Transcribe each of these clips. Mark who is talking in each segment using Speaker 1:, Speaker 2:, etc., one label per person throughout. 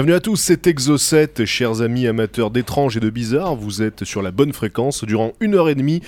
Speaker 1: Bienvenue à tous, c'est Exo7, chers amis amateurs d'étranges et de bizarres. Vous êtes sur la bonne fréquence durant une heure et demie.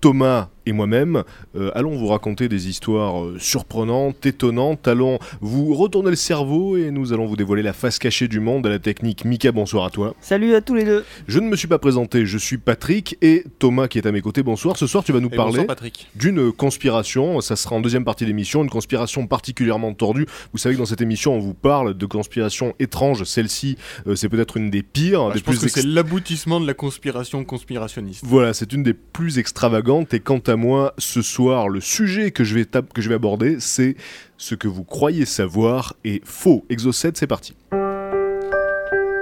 Speaker 1: Thomas et moi-même euh, allons vous raconter des histoires euh, surprenantes, étonnantes. Allons vous retourner le cerveau et nous allons vous dévoiler la face cachée du monde à la technique. Mika, bonsoir à toi.
Speaker 2: Salut à tous les deux.
Speaker 1: Je ne me suis pas présenté, je suis Patrick et Thomas qui est à mes côtés. Bonsoir. Ce soir, tu vas nous
Speaker 3: Et
Speaker 1: parler d'une conspiration. Ça sera en deuxième partie d'émission, une conspiration particulièrement tordue. Vous savez que dans cette émission, on vous parle de conspirations étranges. Celle-ci, euh, c'est peut-être une des pires,
Speaker 3: Ah,
Speaker 1: des
Speaker 3: je pense
Speaker 1: plus
Speaker 3: que
Speaker 1: ex-
Speaker 3: c'est l'aboutissement de la conspiration conspirationniste.
Speaker 1: Voilà, c'est une des plus extravagantes. Et quant à moi, ce soir, le sujet que je vais, que je vais aborder, c'est ce que vous croyez savoir est faux. Exo 7, c'est parti.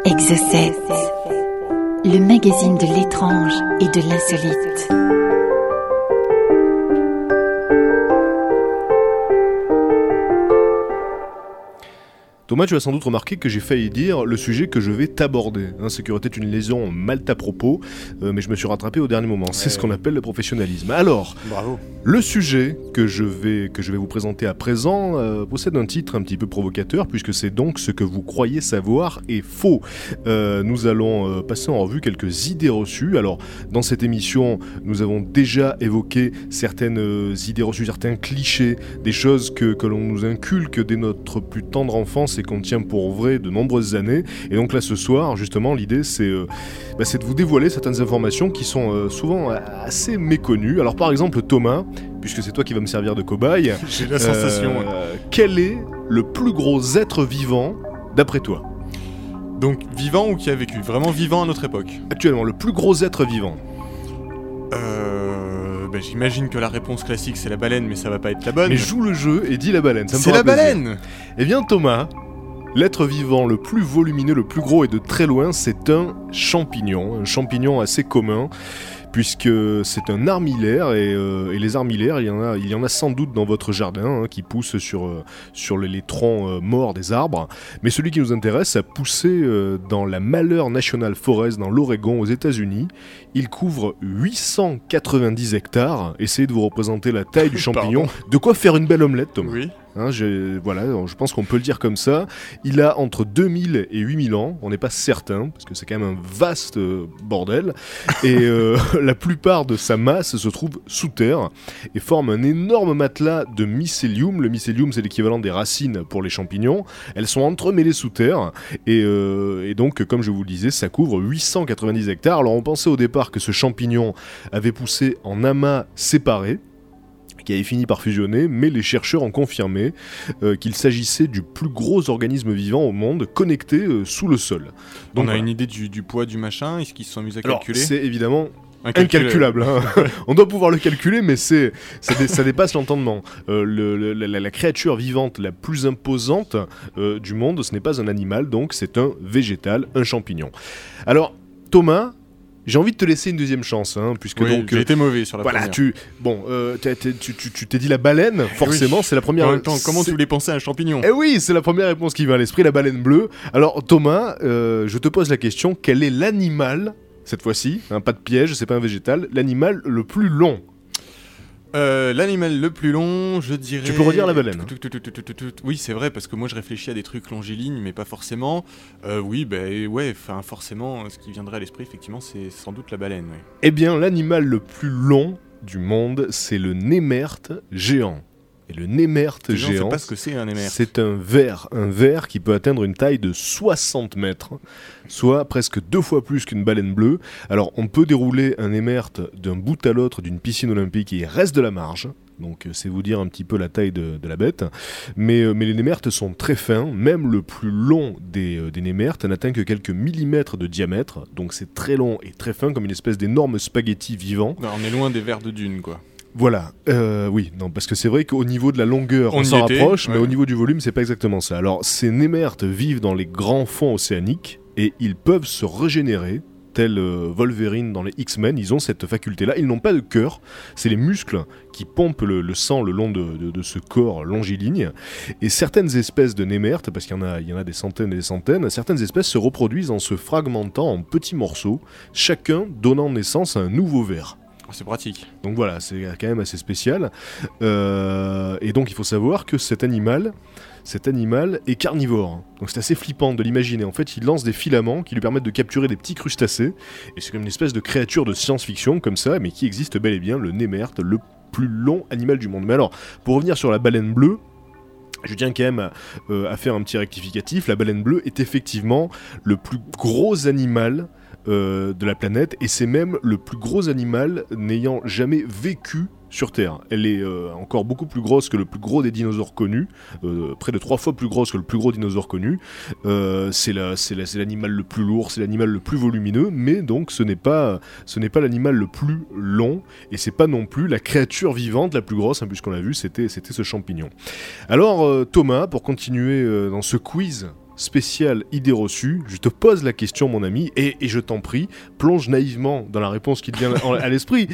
Speaker 4: Exocet, le magazine de l'étrange et de l'insolite.
Speaker 1: Thomas, tu as sans doute remarqué que j'ai failli dire le sujet que je vais t'aborder. Hein, qui aurait été une lésion mal à propos, euh, mais je me suis rattrapé au dernier moment. C'est
Speaker 3: Ouais.
Speaker 1: ce qu'on appelle le professionnalisme. Alors,
Speaker 3: Bravo.
Speaker 1: Le sujet que je vais, que je vais vous présenter à présent euh, possède un titre un petit peu provocateur puisque c'est donc ce que vous croyez savoir est faux. Euh, nous allons passer en revue quelques idées reçues. Alors dans cette émission, nous avons déjà évoqué certaines idées reçues, certains clichés, des choses que, que l'on nous inculque dès notre plus tendre enfance et qu'on tient pour vrai de nombreuses années. Et donc là ce soir, justement, l'idée c'est euh, bah, c'est de vous dévoiler certaines informations qui sont euh, souvent euh, assez méconnues. Alors par exemple Thomas, puisque c'est toi qui vas me servir de cobaye,
Speaker 3: J'ai la sensation.
Speaker 1: quel est le plus gros être vivant d'après toi?
Speaker 3: Donc, vivant ou qui a vécu? Vraiment vivant à notre époque?
Speaker 1: Actuellement, le plus gros être vivant.
Speaker 3: Euh. ben, J'imagine que la réponse classique c'est la baleine, mais ça va pas être la bonne.
Speaker 1: Mais joue le jeu et dis la baleine.
Speaker 3: C'est la
Speaker 1: plaisir.
Speaker 3: baleine
Speaker 1: Eh bien Thomas, l'être vivant le plus volumineux, le plus gros et de très loin, c'est un champignon, un champignon assez commun. Puisque c'est un armillaire et, euh, et les armillaires, il y en a, il y en a sans doute dans votre jardin hein, qui poussent sur, euh, sur les, les troncs euh, morts des arbres. Mais celui qui nous intéresse a poussé dans la Malheur National Forest dans l'Oregon aux États-Unis. Il couvre 890 hectares. Essayez de vous représenter la taille du champignon. De quoi faire une belle omelette, Thomas?
Speaker 3: Oui.
Speaker 1: Hein, j'ai- voilà, je pense qu'on peut le dire comme ça. Il a entre 2000 et 8000 ans, on n'est pas certain, parce que c'est quand même un vaste euh, bordel. Et euh, la plupart de sa masse se trouve sous terre et forme un énorme matelas de mycélium. Le mycélium, c'est l'équivalent des racines pour les champignons. Elles sont entremêlées sous terre. Et, euh, et donc, comme je vous le disais, ça couvre 890 hectares. Alors, on pensait au départ que ce champignon avait poussé en amas séparés qui avait fini par fusionner, mais les chercheurs ont confirmé euh, qu'il s'agissait du plus gros organisme vivant au monde connecté euh, sous le sol.
Speaker 3: On a
Speaker 1: voilà.
Speaker 3: une idée du, du poids du machin Est-ce qu'ils se sont amusés à
Speaker 1: Alors,
Speaker 3: calculer
Speaker 1: c'est évidemment
Speaker 3: Incalculable.
Speaker 1: incalculable. hein. On doit pouvoir le calculer, mais c'est, ça, dé- ça dépasse l'entendement. Euh, le- le- la, la créature vivante la plus imposante euh, du monde, ce n'est pas un animal, donc c'est un végétal, un champignon. Alors, Thomas, j'ai envie de te laisser une deuxième chance, hein, puisque
Speaker 3: Oui,
Speaker 1: donc...
Speaker 3: j'ai
Speaker 1: euh,
Speaker 3: été mauvais sur la
Speaker 1: voilà,
Speaker 3: première.
Speaker 1: tu bon, euh, tu t'es dit la baleine, forcément, c'est la première.
Speaker 3: En même temps, comment tu voulais penser à un champignon
Speaker 1: Eh oui, c'est la première réponse qui vient à l'esprit, la baleine bleue. Alors Thomas, euh, je te pose la question, quel est l'animal, cette fois-ci, hein, pas de piège, c'est pas un végétal, l'animal le plus long?
Speaker 3: Euh, L'animal le plus long, je dirais.
Speaker 1: Tu peux redire la baleine.
Speaker 3: Tout. Oui, c'est vrai, parce que moi je réfléchis à des trucs longilignes, mais pas forcément. Euh, oui, ben ouais, enfin forcément, ce qui viendrait à l'esprit, effectivement, c'est sans doute la baleine. ouais.
Speaker 1: Eh bien, l'animal le plus long du monde, c'est le némerte géant. Et le némerte
Speaker 3: savent
Speaker 1: géant,
Speaker 3: pas ce que c'est un
Speaker 1: c'est un ver, un ver qui peut atteindre une taille de 60 mètres, soit presque deux fois plus qu'une baleine bleue. Alors, on peut dérouler un émerte d'un bout à l'autre d'une piscine olympique et il reste de la marge. Donc, euh, c'est vous dire un petit peu la taille de, de la bête. Mais, euh, mais les némertes sont très fins. Même le plus long des, euh, des némertes n'atteint que quelques millimètres de diamètre. Donc, c'est très long et très fin, comme une espèce d'énorme spaghetti vivant.
Speaker 3: Non, on est loin des vers de dune, quoi.
Speaker 1: Voilà, euh, oui, non, parce que c'est vrai qu'au niveau de la longueur, on, s'en rapproche, mais au niveau du volume, c'est pas exactement ça. Alors, ces némertes vivent dans les grands fonds océaniques et ils peuvent se régénérer tel euh, Wolverine dans les X-Men, ils ont cette faculté-là. Ils n'ont pas de cœur, c'est les muscles qui pompent le, le sang le long de, de- de ce corps longiligne. Et certaines espèces de némertes, parce qu'il y, en a- il y en a des centaines et des centaines, certaines espèces se reproduisent en se fragmentant en petits morceaux, chacun donnant naissance à un nouveau ver.
Speaker 3: Ah, C'est pratique.
Speaker 1: Donc voilà, c'est quand même assez spécial. Euh, et donc il faut savoir que cet animal, cet animal est carnivore. Donc c'est assez flippant de l'imaginer. En fait, il lance des filaments qui lui permettent de capturer des petits crustacés. Et c'est comme une espèce de créature de science-fiction comme ça, mais qui existe bel et bien, le némerte, le plus long animal du monde. Mais alors, pour revenir sur la baleine bleue, je tiens quand même euh, à faire un petit rectificatif. La baleine bleue est effectivement le plus gros animal euh, de la planète et c'est même le plus gros animal n'ayant jamais vécu sur Terre. Elle est euh, encore beaucoup plus grosse que le plus gros des dinosaures connus, euh, près de trois fois plus grosse que le plus gros dinosaure connu. C'est la- c'est la- c'est l'animal le plus lourd, c'est l'animal le plus volumineux, mais donc ce n'est pas, ce n'est pas l'animal le plus long et c'est pas non plus la créature vivante la plus grosse, hein, puisqu'on l'a vu, c'était ce champignon. Alors Thomas, pour continuer dans ce quiz spécial idée reçue, je te pose la question mon ami, et, et je t'en prie, plonge naïvement dans la réponse qui te vient en- à l'esprit.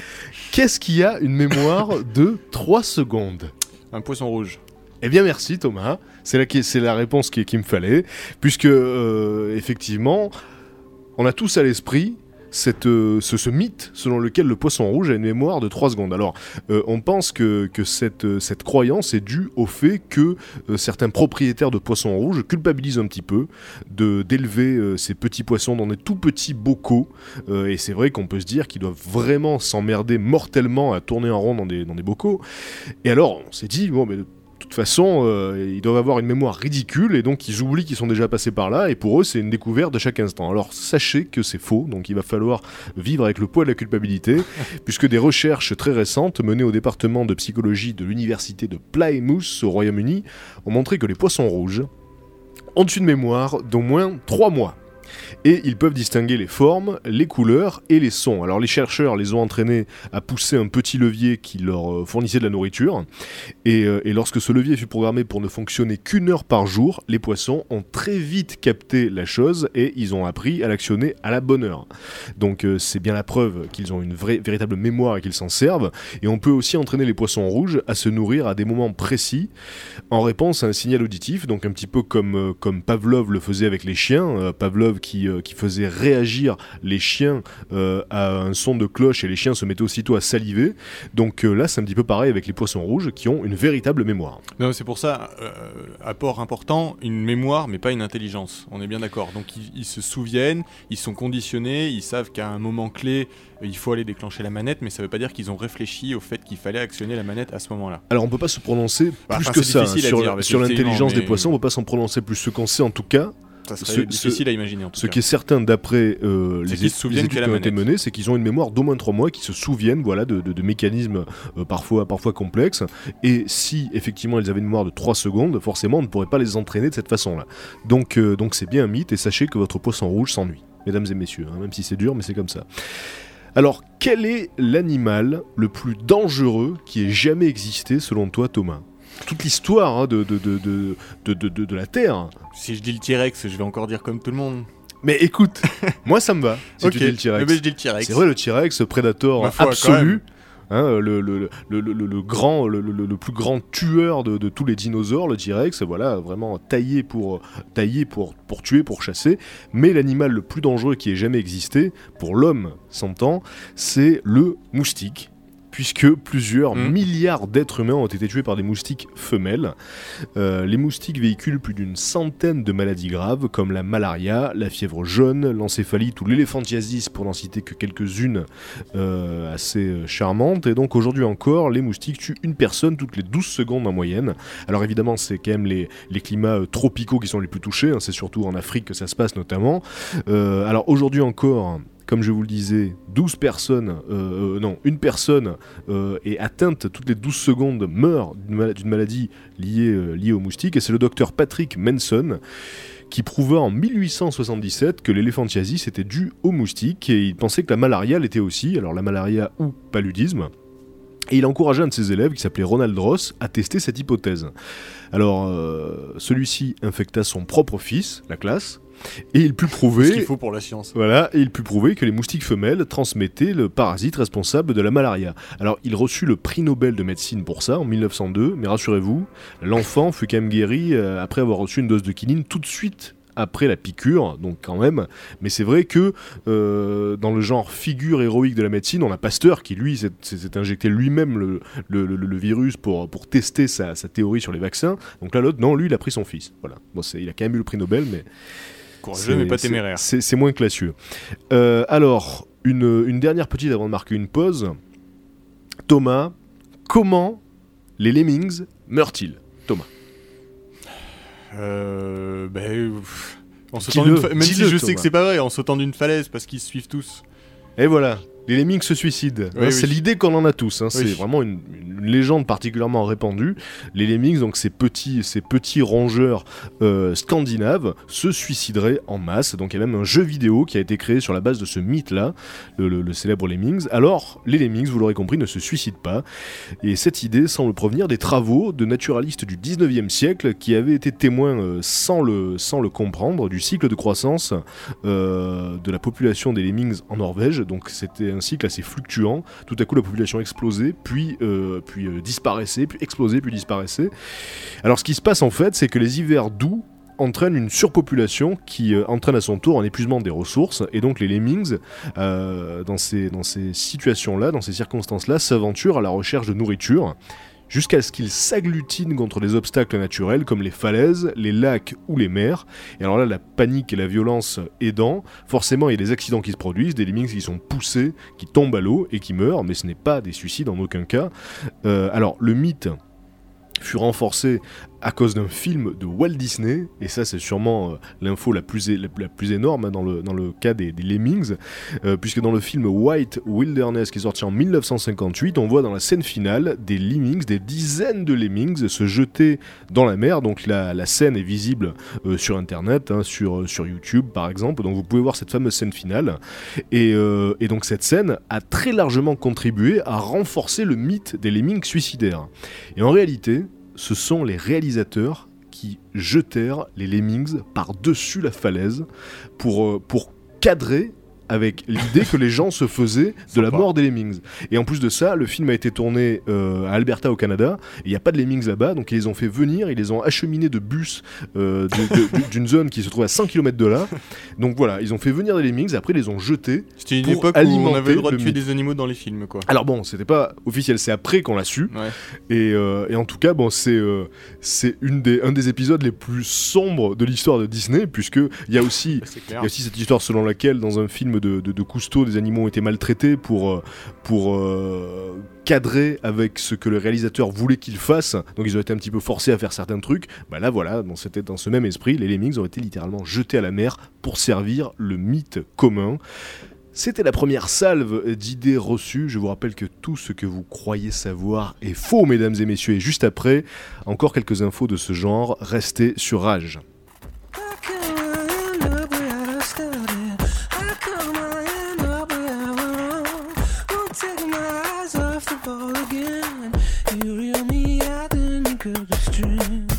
Speaker 1: Qu'est-ce qui a une mémoire de 3 secondes?
Speaker 3: Un poisson rouge.
Speaker 1: eh bien merci Thomas, c'est la, c'est la réponse qui- qu'il me fallait, puisque euh, effectivement, on a tous à l'esprit euh, ce, mythe selon lequel le poisson rouge a une mémoire de 3 secondes. Alors, euh, on pense que, euh, cette croyance est due au fait que certains propriétaires de poissons rouges culpabilisent un petit peu d'élever ces petits poissons dans des tout petits bocaux. Et c'est vrai qu'on peut se dire qu'ils doivent vraiment s'emmerder mortellement à tourner en rond dans des, dans des bocaux. Et alors, on s'est dit, bon, mais toute façon, euh, ils doivent avoir une mémoire ridicule et donc ils oublient qu'ils sont déjà passés par là et pour eux c'est une découverte de chaque instant. Alors sachez que c'est faux, donc il va falloir vivre avec le poids de la culpabilité puisque des recherches très récentes menées au département de psychologie de l'université de Plymouth au Royaume-Uni ont montré que les poissons rouges ont une mémoire d'au moins 3 mois. Et ils peuvent distinguer les formes, les couleurs et les sons. Alors les chercheurs les ont entraînés à pousser un petit levier qui leur euh, fournissait de la nourriture. Et, euh, et lorsque ce levier fut programmé pour ne fonctionner qu'une heure par jour, les poissons ont très vite capté la chose et ils ont appris à l'actionner à la bonne heure. Donc euh, c'est bien la preuve qu'ils ont une véritable mémoire et qu'ils s'en servent. Et on peut aussi entraîner les poissons rouges à se nourrir à des moments précis en réponse à un signal auditif, donc un petit peu comme, comme Pavlov le faisait avec les chiens. Pavlov qui, euh, qui faisait réagir les chiens euh, à un son de cloche et les chiens se mettaient aussitôt à saliver. Donc euh, là c'est un petit peu pareil avec les poissons rouges qui ont une véritable mémoire.
Speaker 3: Non, c'est pour ça, euh, apport important, une mémoire, mais pas une intelligence. On est bien d'accord. Donc ils, ils se souviennent, ils sont conditionnés, ils savent qu'à un moment clé, euh, il faut aller déclencher la manette, mais ça veut pas dire qu'ils ont réfléchi au fait qu'il fallait actionner la manette à ce moment-là.
Speaker 1: Alors on peut pas se prononcer
Speaker 3: Bah,
Speaker 1: plus que ça hein, sur,
Speaker 3: mais
Speaker 1: l'intelligence des poissons, on peut pas s'en prononcer plus. Ce qu'on sait en tout cas,
Speaker 3: Ça
Speaker 1: Ce-
Speaker 3: serait
Speaker 1: ce-
Speaker 3: difficile à imaginer en tout
Speaker 1: Ce
Speaker 3: cas.
Speaker 1: qui est certain d'après euh, les,
Speaker 3: se
Speaker 1: études qui ont été menées, c'est qu'ils ont une mémoire d'au moins 3 mois, qui se souviennent voilà, de, de- de mécanismes euh, parfois, parfois complexes. Et si effectivement ils avaient une mémoire de 3 secondes, forcément on ne pourrait pas les entraîner de cette façon-là. Donc euh, donc c'est bien un mythe et sachez que votre poisson rouge s'ennuie, mesdames et messieurs, hein, même si c'est dur, mais c'est comme ça. Alors, quel est l'animal le plus dangereux qui ait jamais existé selon toi, Thomas? Toute l'histoire hein, de, de, de, de, la Terre.
Speaker 3: Si je dis le T-Rex, je vais encore dire comme tout le monde.
Speaker 1: Mais écoute, moi ça me va si tu dis le T-Rex.
Speaker 3: Eh ben, je dis le T-Rex.
Speaker 1: C'est vrai, le T-Rex, prédateur
Speaker 3: foi,
Speaker 1: absolu. hein, le, le, le, grand, le, le- le plus grand tueur de, de tous les dinosaures, le T-Rex, voilà, vraiment taillé pour, taillé pour, pour tuer, pour chasser. Mais l'animal le plus dangereux qui ait jamais existé, pour l'homme s'entend, c'est le moustique. Puisque plusieurs
Speaker 3: Mm.
Speaker 1: milliards d'êtres humains ont été tués par des moustiques femelles. Euh, les moustiques véhiculent plus d'une centaine de maladies graves comme la malaria, la fièvre jaune, l'encéphalite ou l'éléphantiasis pour n'en citer que quelques-unes euh, assez euh, charmantes. Et donc aujourd'hui encore, les moustiques tuent une personne toutes les 12 secondes en moyenne. Alors évidemment, c'est quand même les, les climats euh, tropicaux qui sont les plus touchés, hein, c'est surtout en Afrique que ça se passe notamment. Alors aujourd'hui encore... Comme je vous le disais, 12 personnes, euh, euh, non, une personne euh, est atteinte toutes les 12 secondes, meurt d'une mala- d'une maladie liée, euh, liée aux moustiques, et c'est le docteur Patrick Manson qui prouva en 1877 que l'éléphantiasis était dû aux moustiques, et il pensait que la malaria l'était aussi, alors la malaria ou paludisme. Et il encouragea un de ses élèves, qui s'appelait Ronald Ross, à tester cette hypothèse. Alors, celui-ci infecta son propre fils, la classe, Et il put
Speaker 3: Ce
Speaker 1: prouver
Speaker 3: qu'il faut pour la science.
Speaker 1: voilà, et il put prouver que les moustiques femelles transmettaient le parasite responsable de la malaria. Alors, il reçut le prix Nobel de médecine pour ça en 1902, mais rassurez-vous, l'enfant fut quand même guéri euh, après avoir reçu une dose de quinine tout de suite après la piqûre, donc quand même. Mais c'est vrai que euh, dans le genre figure héroïque de la médecine, on a Pasteur qui lui s'est- injecté lui-même le, le- le- le virus pour, pour tester sa, sa théorie sur les vaccins. Donc là, l'autre, non, lui, il a pris son fils. Voilà. Bon, il a quand même eu le prix Nobel, mais
Speaker 3: Courageux, mais pas
Speaker 1: c'est-
Speaker 3: téméraire.
Speaker 1: C'est c'est moins classieux. Euh, alors, une, une dernière petite avant de marquer une pause. Thomas, comment les lemmings meurent-ils? Thomas.
Speaker 3: Euh, ben, en sautant même si je sais que c'est pas vrai, en sautant d'une falaise parce qu'ils se suivent tous.
Speaker 1: Et voilà, les lemmings se suicident.
Speaker 3: Oui,
Speaker 1: Hein, c'est l'idée qu'on en a tous. hein, C'est vraiment une, une légende particulièrement répandue. Les lemmings, donc ces petits, ces petits rongeurs euh, scandinaves, se suicideraient en masse. Donc il y a même un jeu vidéo qui a été créé sur la base de ce mythe-là, le, le- le célèbre lemmings. Alors, les lemmings, vous l'aurez compris, ne se suicident pas. Et cette idée semble provenir des travaux de naturalistes du 19e siècle qui avaient été témoins, euh, sans, le, sans le comprendre, du cycle de croissance euh, de la population des lemmings en Norvège. Donc c'était un cycle assez fluctuant. Tout à coup, la population explosait, puis, euh, puis euh, disparaissait, puis explosait, puis disparaissait. Alors ce qui se passe en fait, c'est que les hivers doux entraînent une surpopulation qui euh, entraîne à son tour un épuisement des ressources et donc les lemmings dans ces, dans ces situations-là, dans ces circonstances-là, s'aventurent à la recherche de nourriture jusqu'à ce qu'ils s'agglutinent contre des obstacles naturels comme les falaises, les lacs ou les mers. Et alors là, la panique et la violence aidant, forcément il y a des accidents qui se produisent, des lemmings qui sont poussés, qui tombent à l'eau et qui meurent, mais ce n'est pas des suicides en aucun cas. Euh, alors le mythe fut renforcé à cause d'un film de Walt Disney, et ça c'est sûrement euh, l'info la plus, la, plus énorme hein, dans, le, dans le cas des, Lemmings, euh, puisque dans le film White Wilderness qui est sorti en 1958, on voit dans la scène finale des Lemmings, des dizaines de Lemmings se jeter dans la mer, donc la, la scène est visible euh, sur internet, hein, sur, sur YouTube par exemple, donc vous pouvez voir cette fameuse scène finale, et, et donc cette scène a très largement contribué à renforcer le mythe des Lemmings suicidaires. Et en réalité, ce sont les réalisateurs qui jetèrent les lemmings par-dessus la falaise pour, euh, pour cadrer avec l'idée que les gens se faisaient de la mort des lemmings. Et en plus de ça, le film a été tourné euh, à Alberta au Canada, il n'y a pas de lemmings là-bas, donc ils les ont fait venir, ils les ont acheminés de bus euh, d'une zone qui se trouve à 100 km de là. Donc voilà, ils ont fait venir des lemmings, après ils les ont jetés.
Speaker 3: C'était une époque où on avait le droit de tuer des animaux dans les films, quoi.
Speaker 1: Alors bon, c'était pas officiel, c'est après qu'on l'a su.
Speaker 3: Ouais.
Speaker 1: Et, euh, et en tout cas, bon, c'est euh, c'est une des, un des épisodes les plus sombres de l'histoire de Disney, puisque il y a aussi y a aussi cette histoire selon laquelle dans un film de, Cousteau, des animaux ont été maltraités pour, euh, euh, cadrer avec ce que le réalisateur voulait qu'ils fassent. Donc ils ont été un petit peu forcés à faire certains trucs. Bah là voilà, c'était dans ce même esprit, les lemmings ont été littéralement jetés à la mer pour servir le mythe commun. C'était la première salve d'idées reçues. Je vous rappelle que tout ce que vous croyez savoir est faux, mesdames et messieurs. Et juste après, encore quelques infos de ce genre. Restez sur Rage.
Speaker 2: again. You
Speaker 4: reel me out and you cut the string.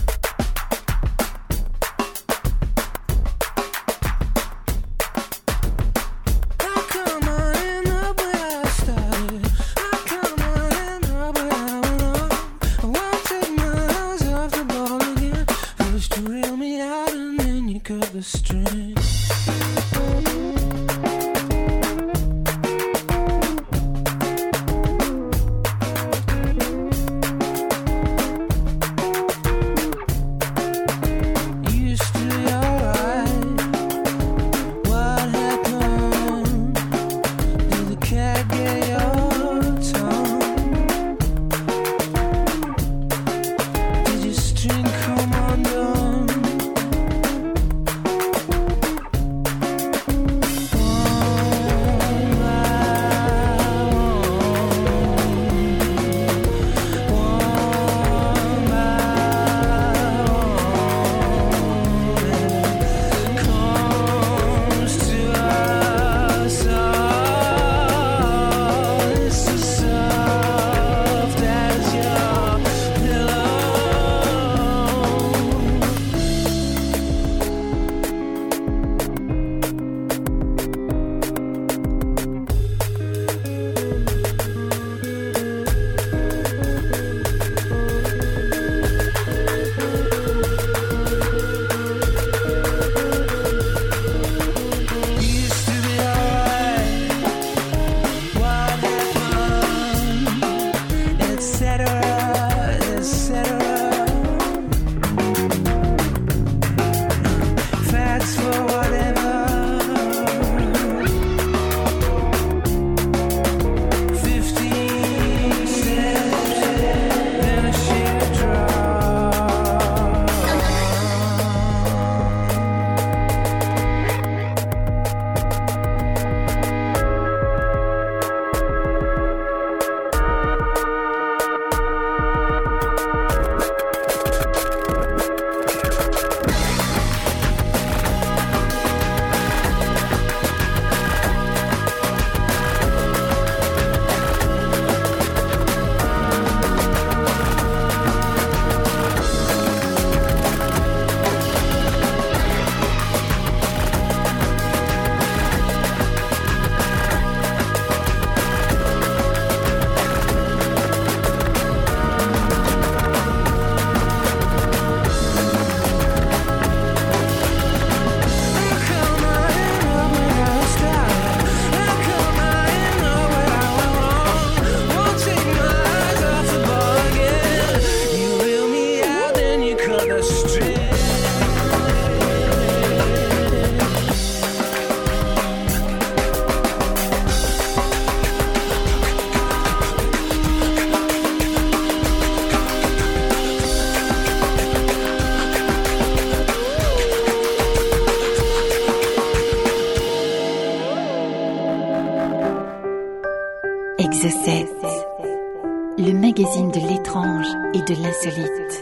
Speaker 4: De l'insolite.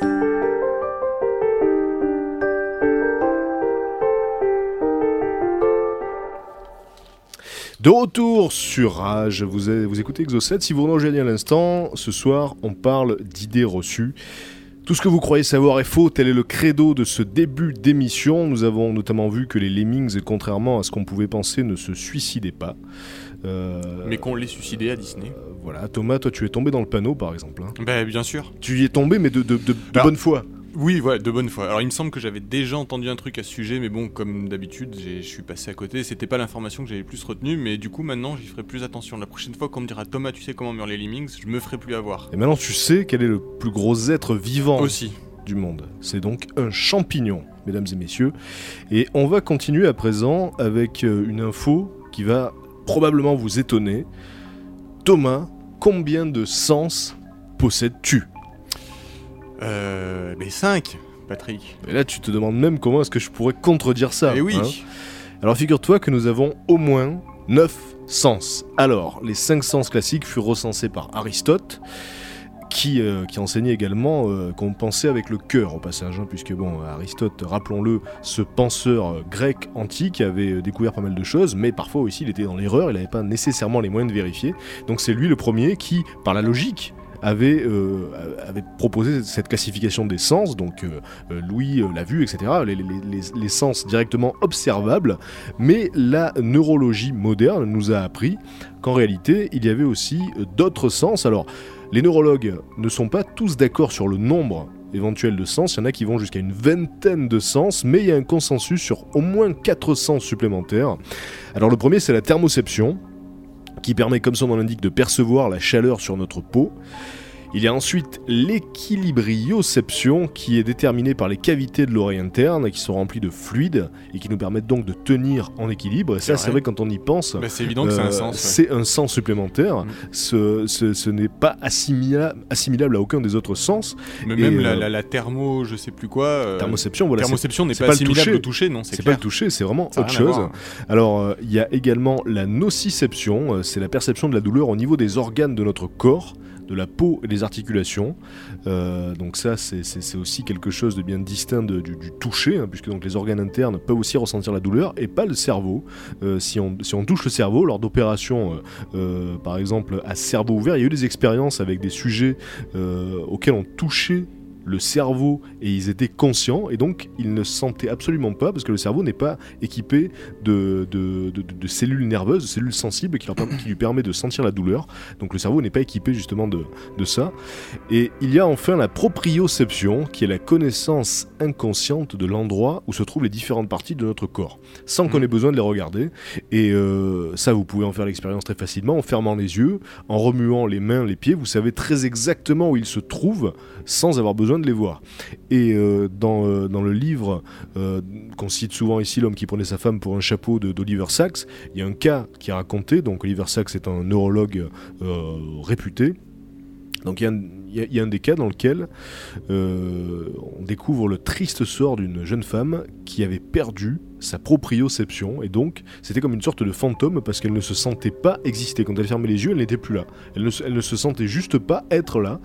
Speaker 1: De retour sur Rage, vous, vous écoutez Exocet. Si vous nous rejoignez à l'instant, ce soir, on parle d'idées reçues. Tout ce que vous croyez savoir est faux, tel est le credo de ce début d'émission. Nous avons notamment vu que les Lemmings, contrairement à ce qu'on pouvait penser, ne se suicidaient pas. Euh,
Speaker 3: Mais qu'on l'ait suicidé à Disney.
Speaker 1: Voilà, Thomas, toi tu es tombé dans le panneau par exemple. hein.
Speaker 3: Bah bien sûr.
Speaker 1: Tu y es tombé, mais de, de, de- de
Speaker 3: Alors-
Speaker 1: bonne foi.
Speaker 3: Oui, voilà, de bonne foi. Alors il me semble que j'avais déjà entendu un truc à ce sujet, mais bon, comme d'habitude, j'ai- je suis passé à côté. C'était pas l'information que j'avais le plus retenue, mais du coup maintenant j'y ferai plus attention. La prochaine fois qu'on me dira Thomas, tu sais comment meurent les lemmings, je me ferai plus avoir.
Speaker 1: Et maintenant tu sais quel est le plus gros être vivant
Speaker 3: Aussi.
Speaker 1: du monde. C'est donc un champignon, mesdames et messieurs. Et on va continuer à présent avec euh, une info qui va probablement vous étonner. Thomas, combien de sens possèdes-tu
Speaker 3: Euh. Mais 5, Patrick.
Speaker 1: Et là, tu te demandes même comment est-ce que je pourrais contredire ça.
Speaker 3: Eh oui.
Speaker 1: hein Alors figure-toi que nous avons au moins 9 sens. Alors, les 5 sens classiques furent recensés par Aristote, qui, euh, qui enseignait également euh, qu'on pensait avec le cœur au passage, hein, puisque bon, Aristote, rappelons-le, ce penseur euh, grec antique avait découvert pas mal de choses, mais parfois aussi il était dans l'erreur, il n'avait pas nécessairement les moyens de vérifier. Donc c'est lui le premier qui, par la logique, avait, proposé cette classification des sens, donc euh, Louis l'a vu, etc., les, les- sens directement observables, mais la neurologie moderne nous a appris qu'en réalité, il y avait aussi d'autres sens. Alors, les neurologues ne sont pas tous d'accord sur le nombre éventuel de sens, il y en a qui vont jusqu'à une vingtaine de sens, mais il y a un consensus sur au moins quatre sens supplémentaires. Alors le premier, c'est la thermoception, qui permet, comme son nom l'indique, de percevoir la chaleur sur notre peau. Il y a ensuite l'équilibrioception qui est déterminée par les cavités de l'oreille interne qui sont remplies de fluide et qui nous permettent donc de tenir en équilibre. Et ça,
Speaker 3: C'est vrai.
Speaker 1: quand on y pense.
Speaker 3: Bah, c'est évident que c'est un
Speaker 1: euh,
Speaker 3: sens. ouais.
Speaker 1: c'est un sens supplémentaire.
Speaker 3: Mm.
Speaker 1: Ce, ce- ce n'est pas assimila- assimilable à aucun des autres sens.
Speaker 3: Mais
Speaker 1: et,
Speaker 3: même
Speaker 1: euh,
Speaker 3: la, la- la thermo, je sais plus quoi. euh,
Speaker 1: Thermoception, voilà.
Speaker 3: thermoception n'est pas,
Speaker 1: pas le
Speaker 3: assimilable
Speaker 1: toucher.
Speaker 3: au toucher, non, c'est
Speaker 1: pas le toucher, c'est vraiment
Speaker 3: Ça
Speaker 1: autre chose. Alors, euh, il y a également la nociception, c'est la perception de la douleur au niveau des organes de notre corps, de la peau et des articulations. Euh, donc ça, c'est- aussi quelque chose de bien distinct du, toucher, hein, puisque donc les organes internes peuvent aussi ressentir la douleur, et pas le cerveau. Euh, si, on, touche le cerveau lors d'opérations, euh, par exemple à cerveau ouvert, il y a eu des expériences avec des sujets auxquels on touchait le cerveau et ils étaient conscients et donc ils ne sentaient absolument pas parce que le cerveau n'est pas équipé de, de, de- de cellules nerveuses, de cellules sensibles qui, leur qui lui permet de sentir la douleur. Donc le cerveau n'est pas équipé justement de, de ça. Et il y a enfin la proprioception qui est la connaissance inconsciente de l'endroit où se trouvent les différentes parties de notre corps sans qu'on
Speaker 3: Mhm.
Speaker 1: ait besoin de les regarder. Et euh, ça, vous pouvez en faire l'expérience très facilement en fermant les yeux, en remuant les mains, les pieds. Vous savez très exactement où ils se trouvent sans avoir besoin de les voir. Et euh, dans, euh, dans le livre euh, qu'on cite souvent ici, L'homme qui prenait sa femme pour un chapeau d'Oliver Sacks, il y a un cas qui est raconté. Donc Oliver Sacks est un neurologue réputé. Donc il y, a un- des cas dans lequel euh, on découvre le triste sort d'une jeune femme qui avait perdu sa proprioception et donc c'était comme une sorte de fantôme parce qu'elle ne se sentait pas exister. Quand elle fermait les yeux, elle n'était plus là. Elle ne, se- sentait juste pas être là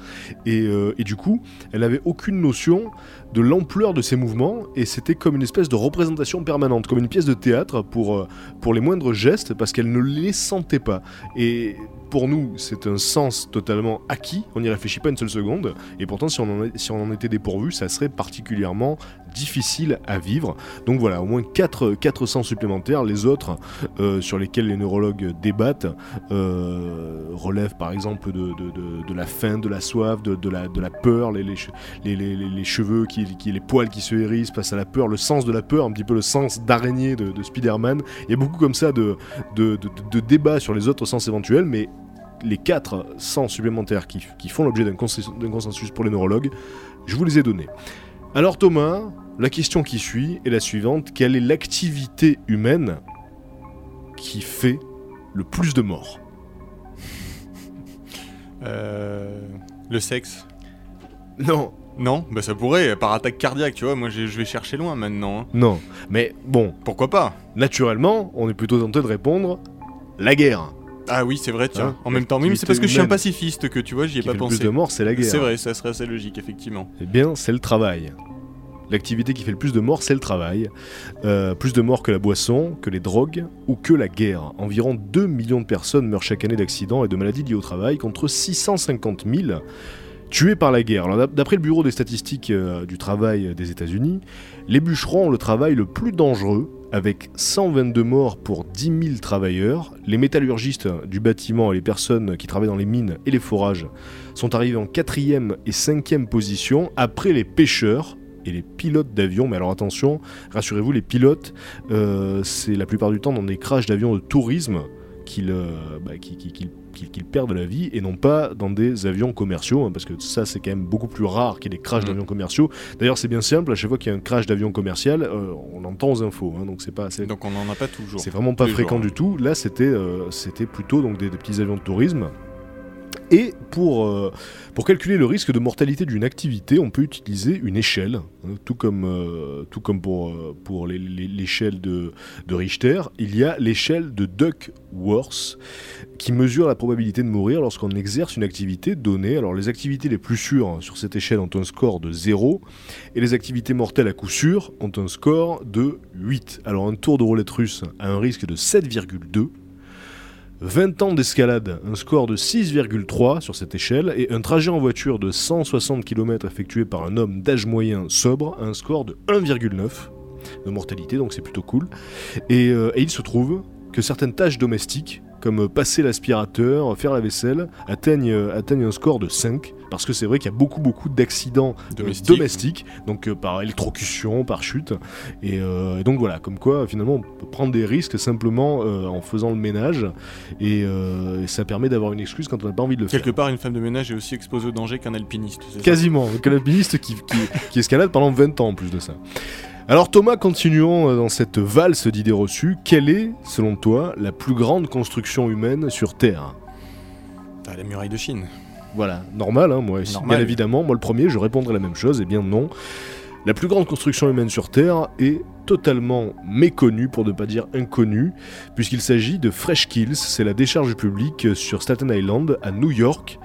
Speaker 1: et, euh, du coup, elle n'avait aucune notion de l'ampleur de ses mouvements et c'était comme une espèce de représentation permanente, comme une pièce de théâtre pour, euh, pour les moindres gestes parce qu'elle ne les sentait pas. Et pour nous, c'est un sens totalement acquis, on n'y réfléchit pas une seule seconde, et pourtant si on en, était dépourvu, ça serait particulièrement difficile à vivre. Donc voilà, au moins 4, quatre sens supplémentaires, les autres euh, sur lesquels les neurologues débattent euh, relèvent par exemple de, de- la faim, de la soif, de, la, de la peur, les, les, les, les- cheveux, qui, les poils qui se hérissent face à la peur, le sens de la peur, un petit peu le sens d'araignée de, de Spider-Man. Il y a beaucoup comme ça de, de, débats sur les autres sens éventuels, mais les quatre sens supplémentaires qui, qui font l'objet d'un consensus pour les neurologues, je vous les ai donnés. Alors Thomas, la question qui suit est la suivante. Quelle est l'activité humaine qui fait le plus de morts?
Speaker 3: Euh, le sexe.
Speaker 1: Non,
Speaker 3: Non, bah ça pourrait, par attaque cardiaque, tu vois. Moi, je vais chercher loin maintenant. hein.
Speaker 1: non. Mais bon,
Speaker 3: Pourquoi pas?
Speaker 1: Naturellement, on est plutôt tenté de répondre la guerre.
Speaker 3: Ah oui, c'est vrai, tiens.
Speaker 1: Hein,
Speaker 3: en même temps, oui, mais c'est parce que je suis un pacifiste que tu vois, j'y ai
Speaker 1: qui
Speaker 3: pas
Speaker 1: fait le
Speaker 3: pensé.
Speaker 1: plus de morts, c'est la guerre.
Speaker 3: C'est vrai, ça serait assez logique, effectivement.
Speaker 1: Eh bien, c'est le travail. L'activité qui fait le plus de morts, c'est le travail. Euh, plus de morts que la boisson, que les drogues ou que la guerre. Environ 2 millions de personnes meurent chaque année d'accidents et de maladies liées au travail, contre 650 000 tués par la guerre. D'après le Bureau des statistiques euh, du travail des États-Unis, les bûcherons ont le travail le plus dangereux, avec 122 morts pour 10 000 travailleurs. Les métallurgistes du bâtiment et les personnes qui travaillent dans les mines et les forages sont arrivés en quatrième et cinquième position après les pêcheurs et les pilotes d'avion. Mais alors attention, rassurez-vous, les pilotes, euh, c'est la plupart du temps dans des crashs d'avions de tourisme qu'ils euh, bah, perdent la vie et non pas dans des avions commerciaux, hein, parce que ça c'est quand même beaucoup plus rare qu'il y ait des crashs
Speaker 3: Mhm.
Speaker 1: d'avions commerciaux. D'ailleurs c'est bien simple, à chaque fois qu'il y a un crash d'avion commercial, euh, on entend aux infos, hein, donc c'est pas...
Speaker 3: Donc on n'en a pas toujours.
Speaker 1: c'est vraiment pas fréquent
Speaker 3: jours,
Speaker 1: du tout. Là, c'était euh, c'était plutôt donc des, des petits avions de tourisme. Et pour, euh, pour calculer le risque de mortalité d'une activité, on peut utiliser une échelle, hein, tout comme, euh, tout comme pour, euh, pour l'échelle de, de Richter. Il y a l'échelle de Duckworth qui mesure la probabilité de mourir lorsqu'on exerce une activité donnée. Alors les activités les plus sûres sur cette échelle ont un score de 0 et les activités mortelles à coup sûr ont un score de 8. Alors un tour de roulette russe a un risque de 7,2. 20 ans d'escalade, un score de 6,3 sur cette échelle, et un trajet en voiture de 160 km effectué par un homme d'âge moyen sobre un score de 1,9 de mortalité, donc c'est plutôt cool. Euh, et il se trouve que certaines tâches domestiques, comme passer l'aspirateur, faire la vaisselle, atteignent, euh, atteignent un score de 5, parce que c'est vrai qu'il y a beaucoup beaucoup d'accidents euh,
Speaker 3: Domestiques.
Speaker 1: donc euh, par électrocution, par chute, et, euh, et donc voilà, comme quoi finalement on peut prendre des risques simplement euh, en faisant le ménage, et, et ça permet d'avoir une excuse quand on n'a pas envie de le faire.
Speaker 3: Quelque part, une femme de ménage est aussi exposée au danger qu'un alpiniste.
Speaker 1: Quasiment, donc un alpiniste qui, qui, qui escalade pendant 20 ans en plus de ça. Alors Thomas, continuons euh, dans cette valse d'idées reçues. Quelle est, selon toi, la plus grande construction humaine sur Terre?
Speaker 3: Ah, la muraille de Chine.
Speaker 1: Voilà, normal, hein, moi
Speaker 3: Normal.
Speaker 1: bien évidemment. Moi le premier, je répondrai la même chose. Eh bien non. La plus grande construction humaine sur Terre est totalement méconnue, pour ne pas dire inconnue, puisqu'il s'agit de Fresh Kills, c'est la décharge publique sur Staten Island, à New York.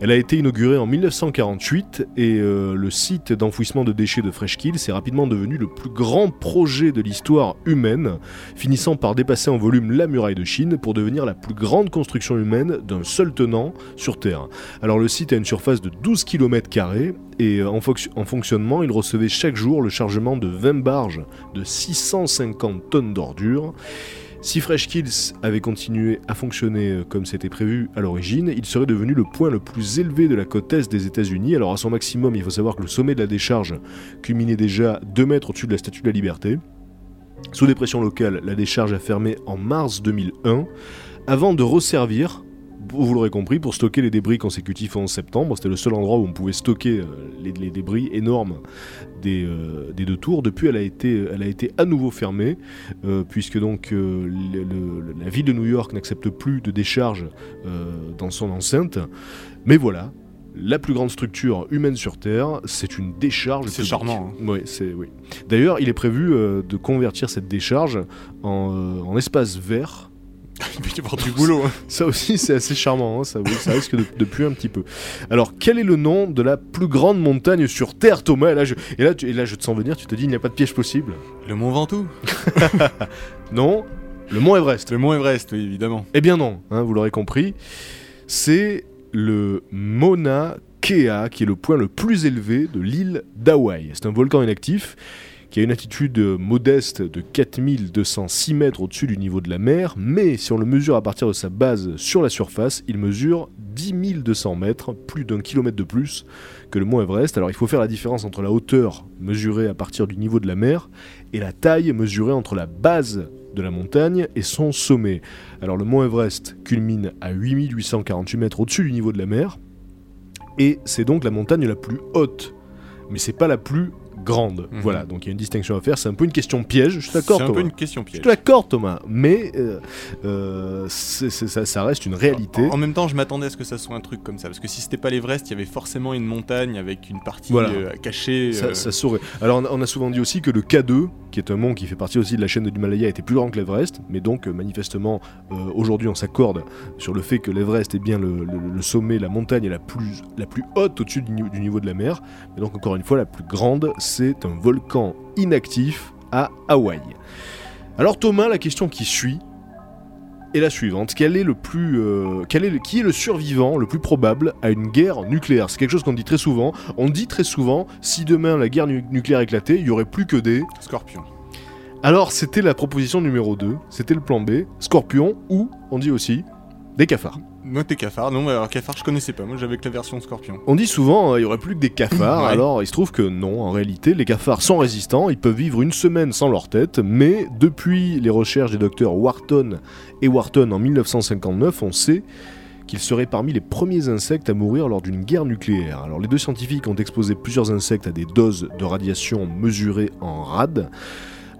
Speaker 1: Elle a été inaugurée en 1948 et euh, le site d'enfouissement de déchets de Fresh Kills est rapidement devenu le plus grand projet de l'histoire humaine, finissant par dépasser en volume la muraille de Chine pour devenir la plus grande construction humaine d'un seul tenant sur Terre. Alors le site a une surface de 12 km et euh, en, fonc- en fonctionnement, il recevait chaque jour le chargement de 20 barges de 650 tonnes d'ordures. Si Fresh Kills avait continué à fonctionner euh, comme c'était prévu à l'origine, il serait devenu le point le plus élevé de la côte est des États-Unis. Alors à son maximum, il faut savoir que le sommet de la décharge culminait déjà 2 mètres au-dessus de la Statue de la Liberté. Sous des pressions locales, la décharge a fermé en mars 2001, avant de resservir, vous l'aurez compris, pour stocker les débris consécutifs en septembre. C'était le seul endroit où on pouvait stocker euh, les, les débris énormes des, euh, des deux tours. Depuis, elle a été, elle a été à nouveau fermée, euh, puisque donc euh, le- le- la ville de New York n'accepte plus de décharge euh, dans son enceinte. Mais voilà. La plus grande structure humaine sur Terre, c'est une décharge.
Speaker 3: C'est charmant, hein.
Speaker 1: Oui, c'est oui. D'ailleurs, il est prévu euh, de convertir cette décharge en, euh, en espace vert.
Speaker 3: Il peut y avoir du boulot. hein.
Speaker 1: Ça aussi, c'est assez charmant. hein, ça, oui, ça risque de, de puer un petit peu. Alors, quel est le nom de la plus grande montagne sur Terre, Thomas? Et là, je, et, là, tu- et là, je te sens venir. Tu te dis, il n'y a pas de piège possible.
Speaker 3: Le Mont Ventoux.
Speaker 1: Non, le Mont Everest.
Speaker 3: Le Mont Everest, oui, évidemment.
Speaker 1: Eh bien non, hein, vous l'aurez compris. C'est le Mauna Kea qui est le point le plus élevé de l'île d'Hawaï. C'est un volcan inactif qui a une altitude modeste de 4206 mètres au-dessus du niveau de la mer, mais si on le mesure à partir de sa base sur la surface, il mesure 10 200 mètres, plus d'un kilomètre de plus que le mont Everest. Alors il faut faire la différence entre la hauteur mesurée à partir du niveau de la mer et la taille mesurée entre la base de la montagne et son sommet. Alors le mont Everest culmine à 8848 mètres au-dessus du niveau de la mer, et c'est donc la montagne la plus haute, mais c'est pas la plus grande.
Speaker 3: Mhm.
Speaker 1: Voilà, donc il y a une distinction à faire. C'est un peu une question piège, je d'accord
Speaker 3: C'est un
Speaker 1: Thomas.
Speaker 3: peu une question
Speaker 1: Je
Speaker 3: piège.
Speaker 1: te l'accorde Thomas, mais euh, euh, c'est- c'est- ça, ça reste une réalité.
Speaker 3: En même temps, je m'attendais à ce que ça soit un truc comme ça, parce que si c'était pas l'Everest, il y avait forcément une montagne avec une partie
Speaker 1: Voilà.
Speaker 3: euh, cachée.
Speaker 1: Ça, ça saurait. Alors on a, on a souvent dit aussi que le K2, qui est un mont qui fait partie aussi de la chaîne de l'Himalaya, était plus grand que l'Everest, mais donc manifestement aujourd'hui on s'accorde sur le fait que l'Everest est bien le, le- le sommet, la montagne est la plus, la plus haute au-dessus du, niveau- du niveau de la mer, et donc encore une fois la plus grande, c'est un volcan inactif à Hawaï. Alors Thomas, la question qui suit est la suivante quel est le plus, euh, quel est le- qui est le survivant le plus probable à une guerre nucléaire? C'est quelque chose qu'on dit très souvent. On dit très souvent si demain la guerre nu- nucléaire éclatait, il y aurait plus que des.
Speaker 3: Scorpion.
Speaker 1: Alors c'était la proposition numéro 2, c'était le plan B, Scorpion ou on dit aussi des cafards.
Speaker 3: Moi, t'es cafard. Non, mais alors cafard, je connaissais pas. Moi, j'avais que la version Scorpion.
Speaker 1: On dit souvent euh, il y aurait plus que des cafards,
Speaker 3: Ouais.
Speaker 1: alors il se trouve que non, en réalité les cafards sont résistants, ils peuvent vivre une semaine sans leur tête, mais depuis les recherches des docteurs Wharton et Wharton en 1959, on sait qu'ils seraient parmi les premiers insectes à mourir lors d'une guerre nucléaire. Alors les deux scientifiques ont exposé plusieurs insectes à des doses de radiation mesurées en rad.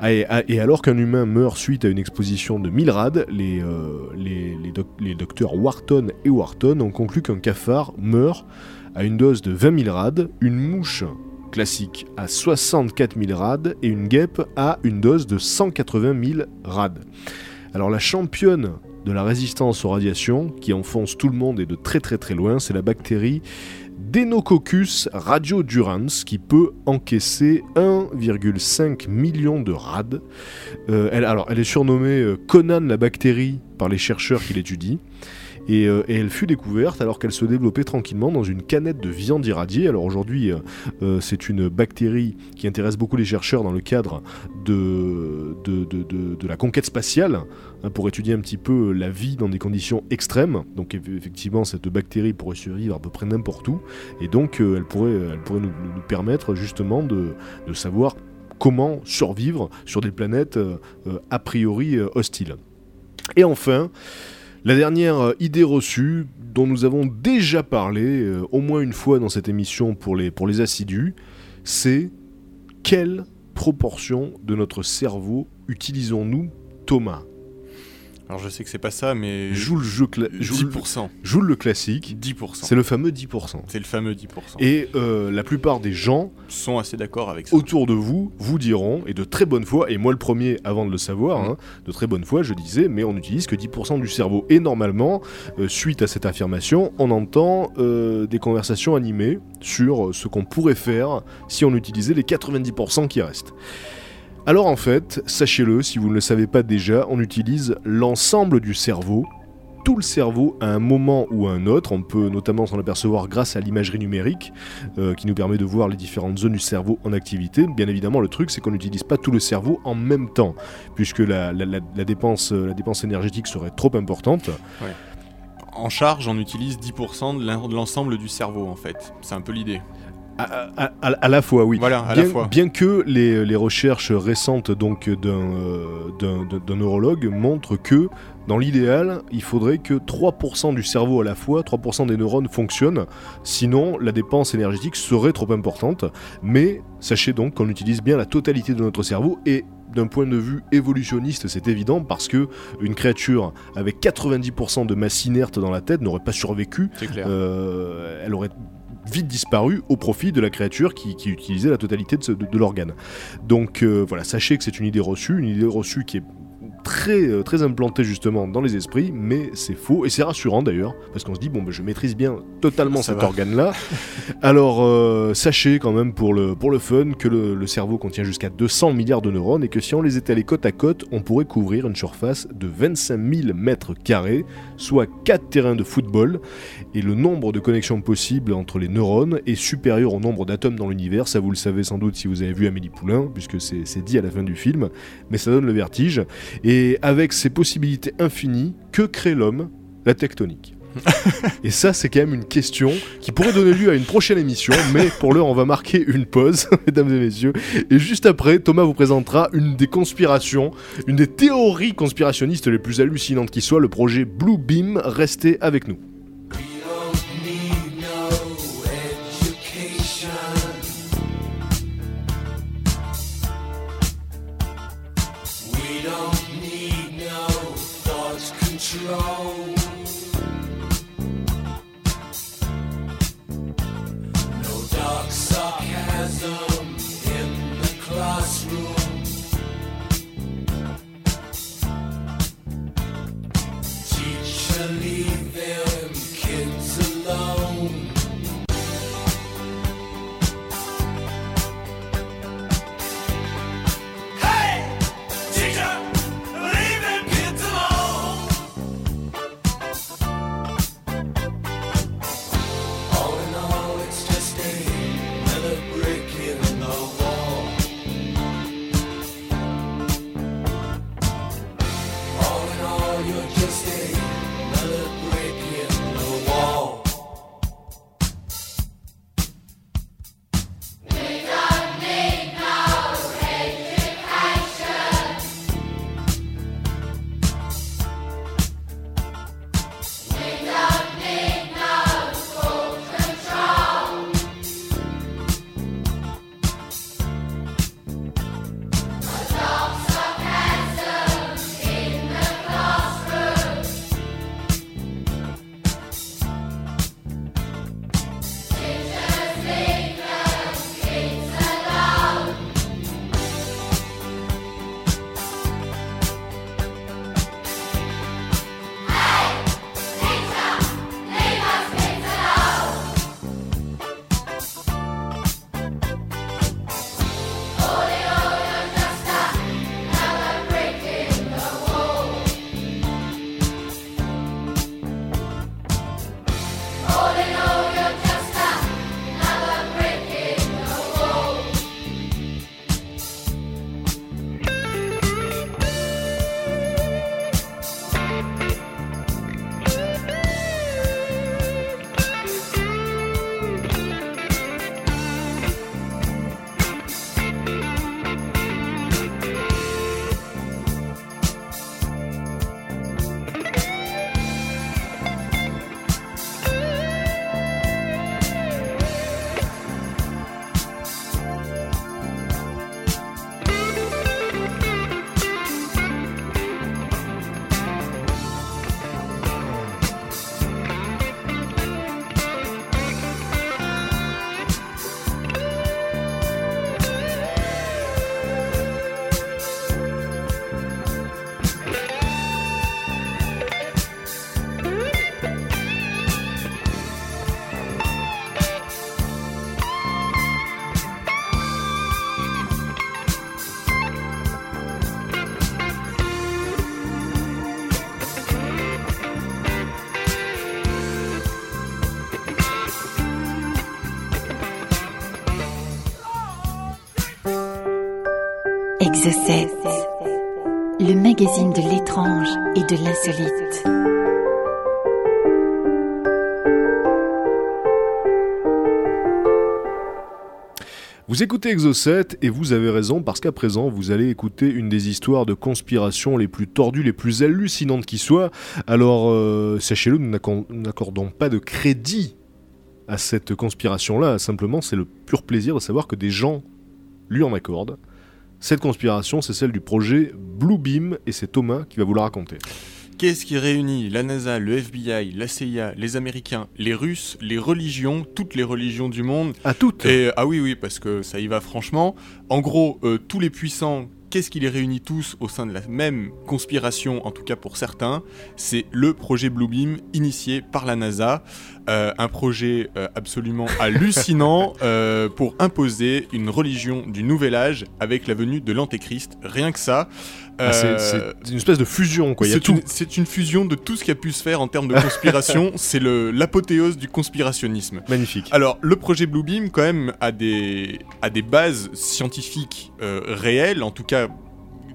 Speaker 1: Et, alors qu'un humain meurt suite à une exposition de 1000 rad, les, euh, les, les les docteurs Wharton et Wharton ont conclu qu'un cafard meurt à une dose de 20 000 rad, une mouche classique à 64 000 rad et une guêpe à une dose de 180 000 rad. Alors la championne de la résistance aux radiations, qui enfonce tout le monde et de très très très loin, c'est la bactérie Deinococcus radiodurans, qui peut encaisser 1,5 million de rad. Euh, elle, est surnommée euh, Conan la bactérie par les chercheurs qui l'étudient. Et, euh, et elle fut découverte alors qu'elle se développait tranquillement dans une canette de viande irradiée. Alors aujourd'hui, c'est une bactérie qui intéresse beaucoup les chercheurs dans le cadre de la conquête spatiale, hein, pour étudier un petit peu la vie dans des conditions extrêmes. Donc eff- effectivement, cette bactérie pourrait survivre à peu près n'importe où. Et donc, euh, elle pourrait, elle pourrait nous, permettre justement de, savoir comment survivre sur des planètes euh, euh, a priori euh, hostiles. Et enfin, la dernière euh, idée reçue, dont nous avons déjà parlé euh, au moins une fois dans cette émission pour les, pour les assidus, c'est quelle proportion de notre cerveau utilisons-nous, Thomas?
Speaker 3: Alors, je sais que c'est pas ça, mais.
Speaker 1: Joue le jeu cla- joue le-
Speaker 3: 10%.
Speaker 1: joue le classique,
Speaker 3: 10%.
Speaker 1: c'est le fameux 10%.
Speaker 3: C'est le fameux 10%.
Speaker 1: Et euh, la plupart des gens
Speaker 3: sont assez d'accord avec ça.
Speaker 1: autour de vous vous diront, et de très bonne foi, et moi le premier avant de le savoir, hein, de très bonne foi, je disais, mais on n'utilise que 10% du cerveau. Et normalement, euh, suite à cette affirmation, on entend euh, des conversations animées sur ce qu'on pourrait faire si on utilisait les 90% qui restent. Alors en fait, sachez-le, si vous ne le savez pas déjà, on utilise l'ensemble du cerveau tout le cerveau à un moment ou à un autre. On peut notamment s'en apercevoir grâce à l'imagerie numérique euh, qui nous permet de voir les différentes zones du cerveau en activité. Bien évidemment, le truc, c'est qu'on n'utilise pas tout le cerveau en même temps, puisque la, euh, dépense énergétique serait trop importante.
Speaker 3: En charge, on utilise 10% de l'en- de l'ensemble du cerveau, en fait. C'est un peu l'idée.
Speaker 1: À, à- à- à la fois, oui.
Speaker 3: Voilà, à
Speaker 1: bien,
Speaker 3: la fois.
Speaker 1: bien que les, les recherches récentes donc d'un euh, d'un- neurologue montrent que dans l'idéal, il faudrait que 3% du cerveau à la fois, 3% des neurones fonctionnent, sinon la dépense énergétique serait trop importante. Mais sachez donc qu'on utilise bien la totalité de notre cerveau et d'un point de vue évolutionniste, c'est évident parce que une créature avec 90% de masse inerte dans la tête n'aurait pas survécu
Speaker 3: C'est clair.
Speaker 1: euh, elle aurait vite disparu au profit de la créature qui, utilisait la totalité de l'organe. Donc euh, voilà, sachez que c'est une idée reçue, une idée reçue qui est très, euh, très implantée justement dans les esprits, mais c'est faux, et c'est rassurant d'ailleurs, parce qu'on se dit, bon, ben, je maîtrise bien totalement
Speaker 3: Ça
Speaker 1: cet organe-là. Alors, euh, sachez quand même pour le, pour le fun que le, le cerveau contient jusqu'à 200 milliards de neurones, et que si on les étalait côte à côte, on pourrait couvrir une surface de 25 000 mètres carrés, soit 4 terrains de football, et le nombre de connexions possibles entre les neurones est supérieur au nombre d'atomes dans l'univers, ça vous le savez sans doute si vous avez vu Amélie Poulain, puisque c'est c'est dit à la fin du film, mais ça donne le vertige. Et avec ces possibilités infinies, que crée l'homme La tectonique. Et ça, c'est quand même une question qui pourrait donner lieu à une prochaine émission, mais pour l'heure, on va marquer une pause, mesdames et messieurs. Et juste après, Thomas vous présentera une des conspirations, une des théories conspirationnistes les plus hallucinantes qui soit, le projet Blue Beam. Restez avec nous.
Speaker 4: Le magazine de l'étrange et de l'insolite.
Speaker 1: Vous écoutez Exocet et vous avez raison parce qu'à présent vous allez écouter une des histoires de conspiration les plus tordues, les plus hallucinantes qui soient. Alors euh, sachez-le, nous n'accor- n'accordons pas de crédit à cette conspiration-là, simplement c'est le pur plaisir de savoir que des gens lui en accordent. Cette conspiration, c'est celle du projet Bluebeam et c'est Thomas qui va vous la raconter.
Speaker 3: Qu'est-ce qui réunit la NASA, le FBI, la CIA, les Américains, les Russes, les religions, toutes les religions du monde
Speaker 1: À toutes
Speaker 3: Et ah oui, oui, parce que ça y va franchement. En gros, euh, tous les puissants, qu'est-ce qui les réunit tous au sein de la même conspiration, en tout cas pour certains? C'est le projet Bluebeam initié par la NASA. Euh, un projet euh, absolument hallucinant euh, pour imposer une religion du nouvel âge avec la venue de l'Antéchrist. Rien que ça.
Speaker 1: Ah, c'est- une espèce de fusion, quoi.
Speaker 3: C'est une, fusion de tout ce qui a pu se faire en termes de conspiration. c'est l'apothéose du conspirationnisme.
Speaker 1: Magnifique.
Speaker 3: Alors, le projet Bluebeam, quand même, a des, a des bases scientifiques réelles, en tout cas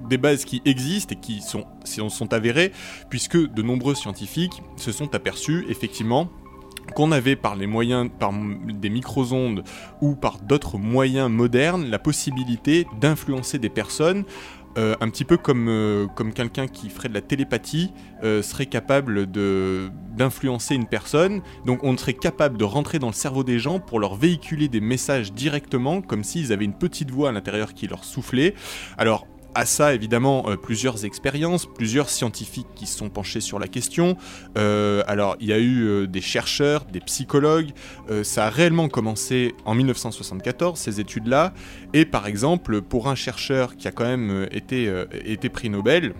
Speaker 3: des bases qui existent et qui sont, sont, avérées, puisque de nombreux scientifiques se sont aperçus, effectivement, qu'on avait par les moyens, par des microsondes ou par d'autres moyens modernes, la possibilité d'influencer des personnes. euh, un petit peu comme, euh, comme quelqu'un qui ferait de la télépathie euh, serait capable d'influencer une personne. Donc on serait capable de rentrer dans le cerveau des gens pour leur véhiculer des messages directement, comme s'ils avaient une petite voix à l'intérieur qui leur soufflait. Alors à ça, évidemment, euh, plusieurs expériences, plusieurs scientifiques qui se sont penchés sur la question. Euh, alors, il y a eu euh, des chercheurs, des psychologues. Ça a réellement commencé en 1974, ces études-là. Et par exemple, pour un chercheur qui a quand même été, été prix Nobel,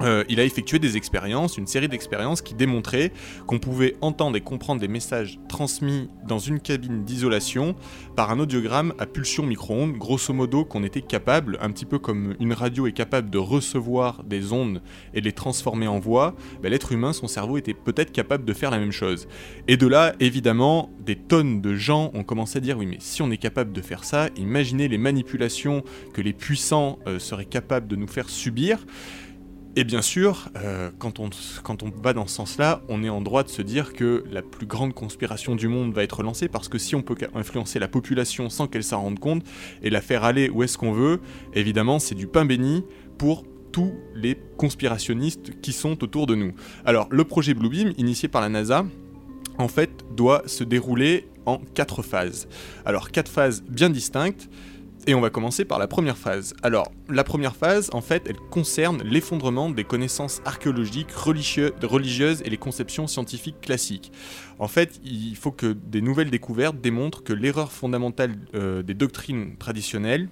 Speaker 3: euh, il a effectué des expériences, une série d'expériences qui démontraient qu'on pouvait entendre et comprendre des messages transmis dans une cabine d'isolation par un audiogramme à pulsion micro-ondes, grosso modo qu'on était capable, un petit peu comme une radio est capable de recevoir des ondes et les transformer en voix, ben, l'être humain, son cerveau était peut-être capable de faire la même chose. Et de là, évidemment, des tonnes de gens ont commencé à dire oui mais si on est capable de faire ça, imaginez les manipulations que les puissants euh, seraient capables de nous faire subir. Et bien sûr, euh, quand, on, quand on va dans ce sens-là, on est en droit de se dire que la plus grande conspiration du monde va être lancée, parce que si on peut influencer la population sans qu'elle s'en rende compte, et la faire aller où est-ce qu'on veut, évidemment, c'est du pain béni pour tous les conspirationnistes qui sont autour de nous. Alors, le projet Bluebeam, initié par la NASA, en fait, doit se dérouler en quatre phases. Alors, quatre phases bien distinctes. Et on va commencer par la première phase. Alors, la première phase, en fait, elle concerne l'effondrement des connaissances archéologiques, religieuses et les conceptions scientifiques classiques. En fait, il faut que des nouvelles découvertes démontrent que l'erreur fondamentale euh, des doctrines traditionnelles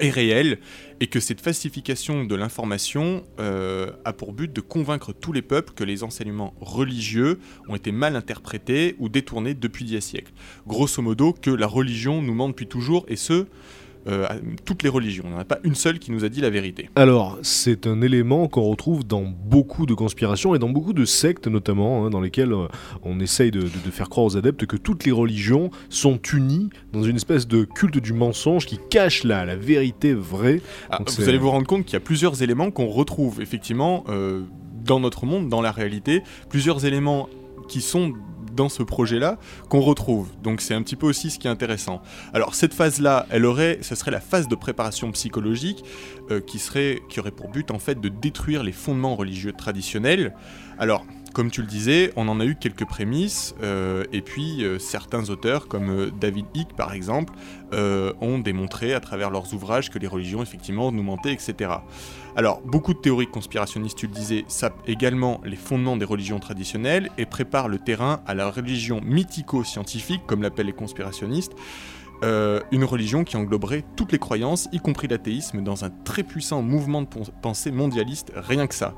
Speaker 3: est réelle et que cette falsification de l'information euh, a pour but de convaincre tous les peuples que les enseignements religieux ont été mal interprétés ou détournés depuis dix siècles. Grosso modo, que la religion nous ment depuis toujours et ce, euh, à toutes les religions. Il n'y en a pas une seule qui nous a dit la vérité.
Speaker 1: Alors, c'est un élément qu'on retrouve dans beaucoup de conspirations et dans beaucoup de sectes notamment, hein, dans lesquelles euh, on essaye de, de- de faire croire aux adeptes que toutes les religions sont unies dans une espèce de culte du mensonge qui cache la, la vérité vraie.
Speaker 3: Ah, vous allez vous rendre compte qu'il y a plusieurs éléments qu'on retrouve effectivement euh, dans notre monde, dans la réalité, plusieurs éléments qui sont dans ce projet-là qu'on retrouve. Donc c'est un petit peu aussi ce qui est intéressant. Alors cette phase-là, elle aurait, ce serait la phase de préparation psychologique euh, qui serait, qui aurait pour but en fait de détruire les fondements religieux traditionnels. Alors comme tu le disais, on en a eu quelques prémices, euh, et puis euh, certains auteurs, comme David Icke par exemple, ont démontré à travers leurs ouvrages que les religions effectivement nous mentaient, etc. Alors, beaucoup de théories conspirationnistes, tu le disais, sapent également les fondements des religions traditionnelles et préparent le terrain à la religion mythico-scientifique, comme l'appellent les conspirationnistes, euh, une religion qui engloberait toutes les croyances, y compris l'athéisme, dans un très puissant mouvement de pensée mondialiste, rien que ça.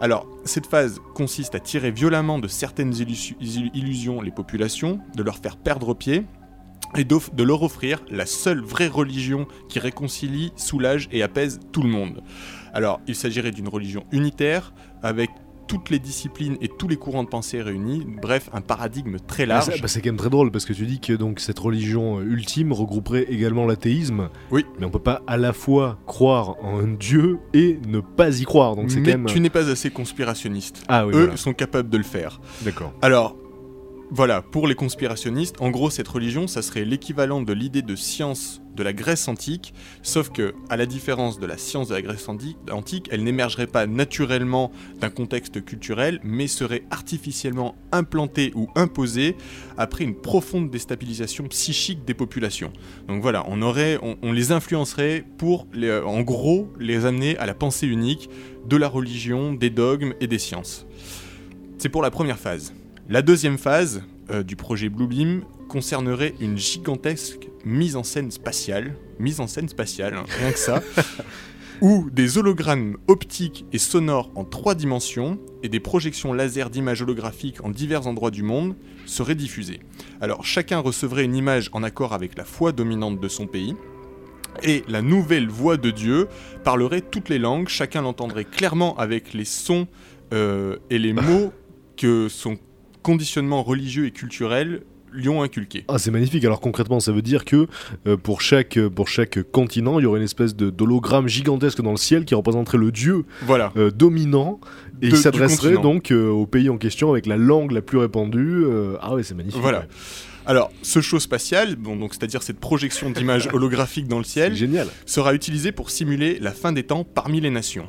Speaker 3: Alors, cette phase consiste à tirer violemment de certaines illusi- illu- illusions les populations, de leur faire perdre pied, et de leur offrir la seule vraie religion qui réconcilie, soulage et apaise tout le monde. Alors, il s'agirait d'une religion unitaire, avec toutes les disciplines et tous les courants de pensée réunis. Bref, un paradigme très
Speaker 1: Ah, ça-
Speaker 3: large.
Speaker 1: bah, c'est quand même très drôle parce que tu dis que donc cette religion euh, ultime regrouperait également l'athéisme.
Speaker 3: Oui.
Speaker 1: Mais on peut pas à la fois croire en un dieu et ne pas y croire. Donc c'est quand même.
Speaker 3: tu n'es pas assez conspirationniste.
Speaker 1: Ah oui,
Speaker 3: Eux
Speaker 1: voilà.
Speaker 3: sont capables de le faire.
Speaker 1: D'accord.
Speaker 3: Alors, voilà, pour les conspirationnistes, en gros, cette religion, ça serait l'équivalent de l'idée de science de la Grèce antique, sauf que, à la différence de la science de la Grèce antique, elle n'émergerait pas naturellement d'un contexte culturel, mais serait artificiellement implantée ou imposée après une profonde déstabilisation psychique des populations. Donc voilà, on aurait, on, les influencerait pour, euh, en gros, les amener à la pensée unique de la religion, des dogmes et des sciences. C'est pour la première phase. La deuxième phase euh, du projet Bluebeam concernerait une gigantesque mise en scène spatiale, mise en scène spatiale, hein, rien que ça, où des hologrammes optiques et sonores en trois dimensions et des projections laser d'images holographiques en divers endroits du monde seraient diffusées. Alors chacun recevrait une image en accord avec la foi dominante de son pays. Et la nouvelle voix de Dieu parlerait toutes les langues, chacun l'entendrait clairement avec les sons euh, et les mots que son conditionnement religieux et culturel lui ont inculqués.
Speaker 1: Ah, c'est magnifique. Alors concrètement, ça veut dire que euh, pour, chaque, euh, pour chaque continent, il y aurait une espèce de- d'hologramme gigantesque dans le ciel qui représenterait le dieu
Speaker 3: Voilà.
Speaker 1: euh, dominant et
Speaker 3: De-
Speaker 1: il
Speaker 3: du
Speaker 1: s'adresserait donc euh, au pays en question avec la langue la plus répandue. Ah ouais, c'est magnifique.
Speaker 3: Voilà.
Speaker 1: ouais.
Speaker 3: Alors, ce show spatial, bon, donc c'est-à-dire cette projection d'images holographiques dans le ciel,
Speaker 1: génial.
Speaker 3: sera utilisé pour simuler la fin des temps parmi les nations.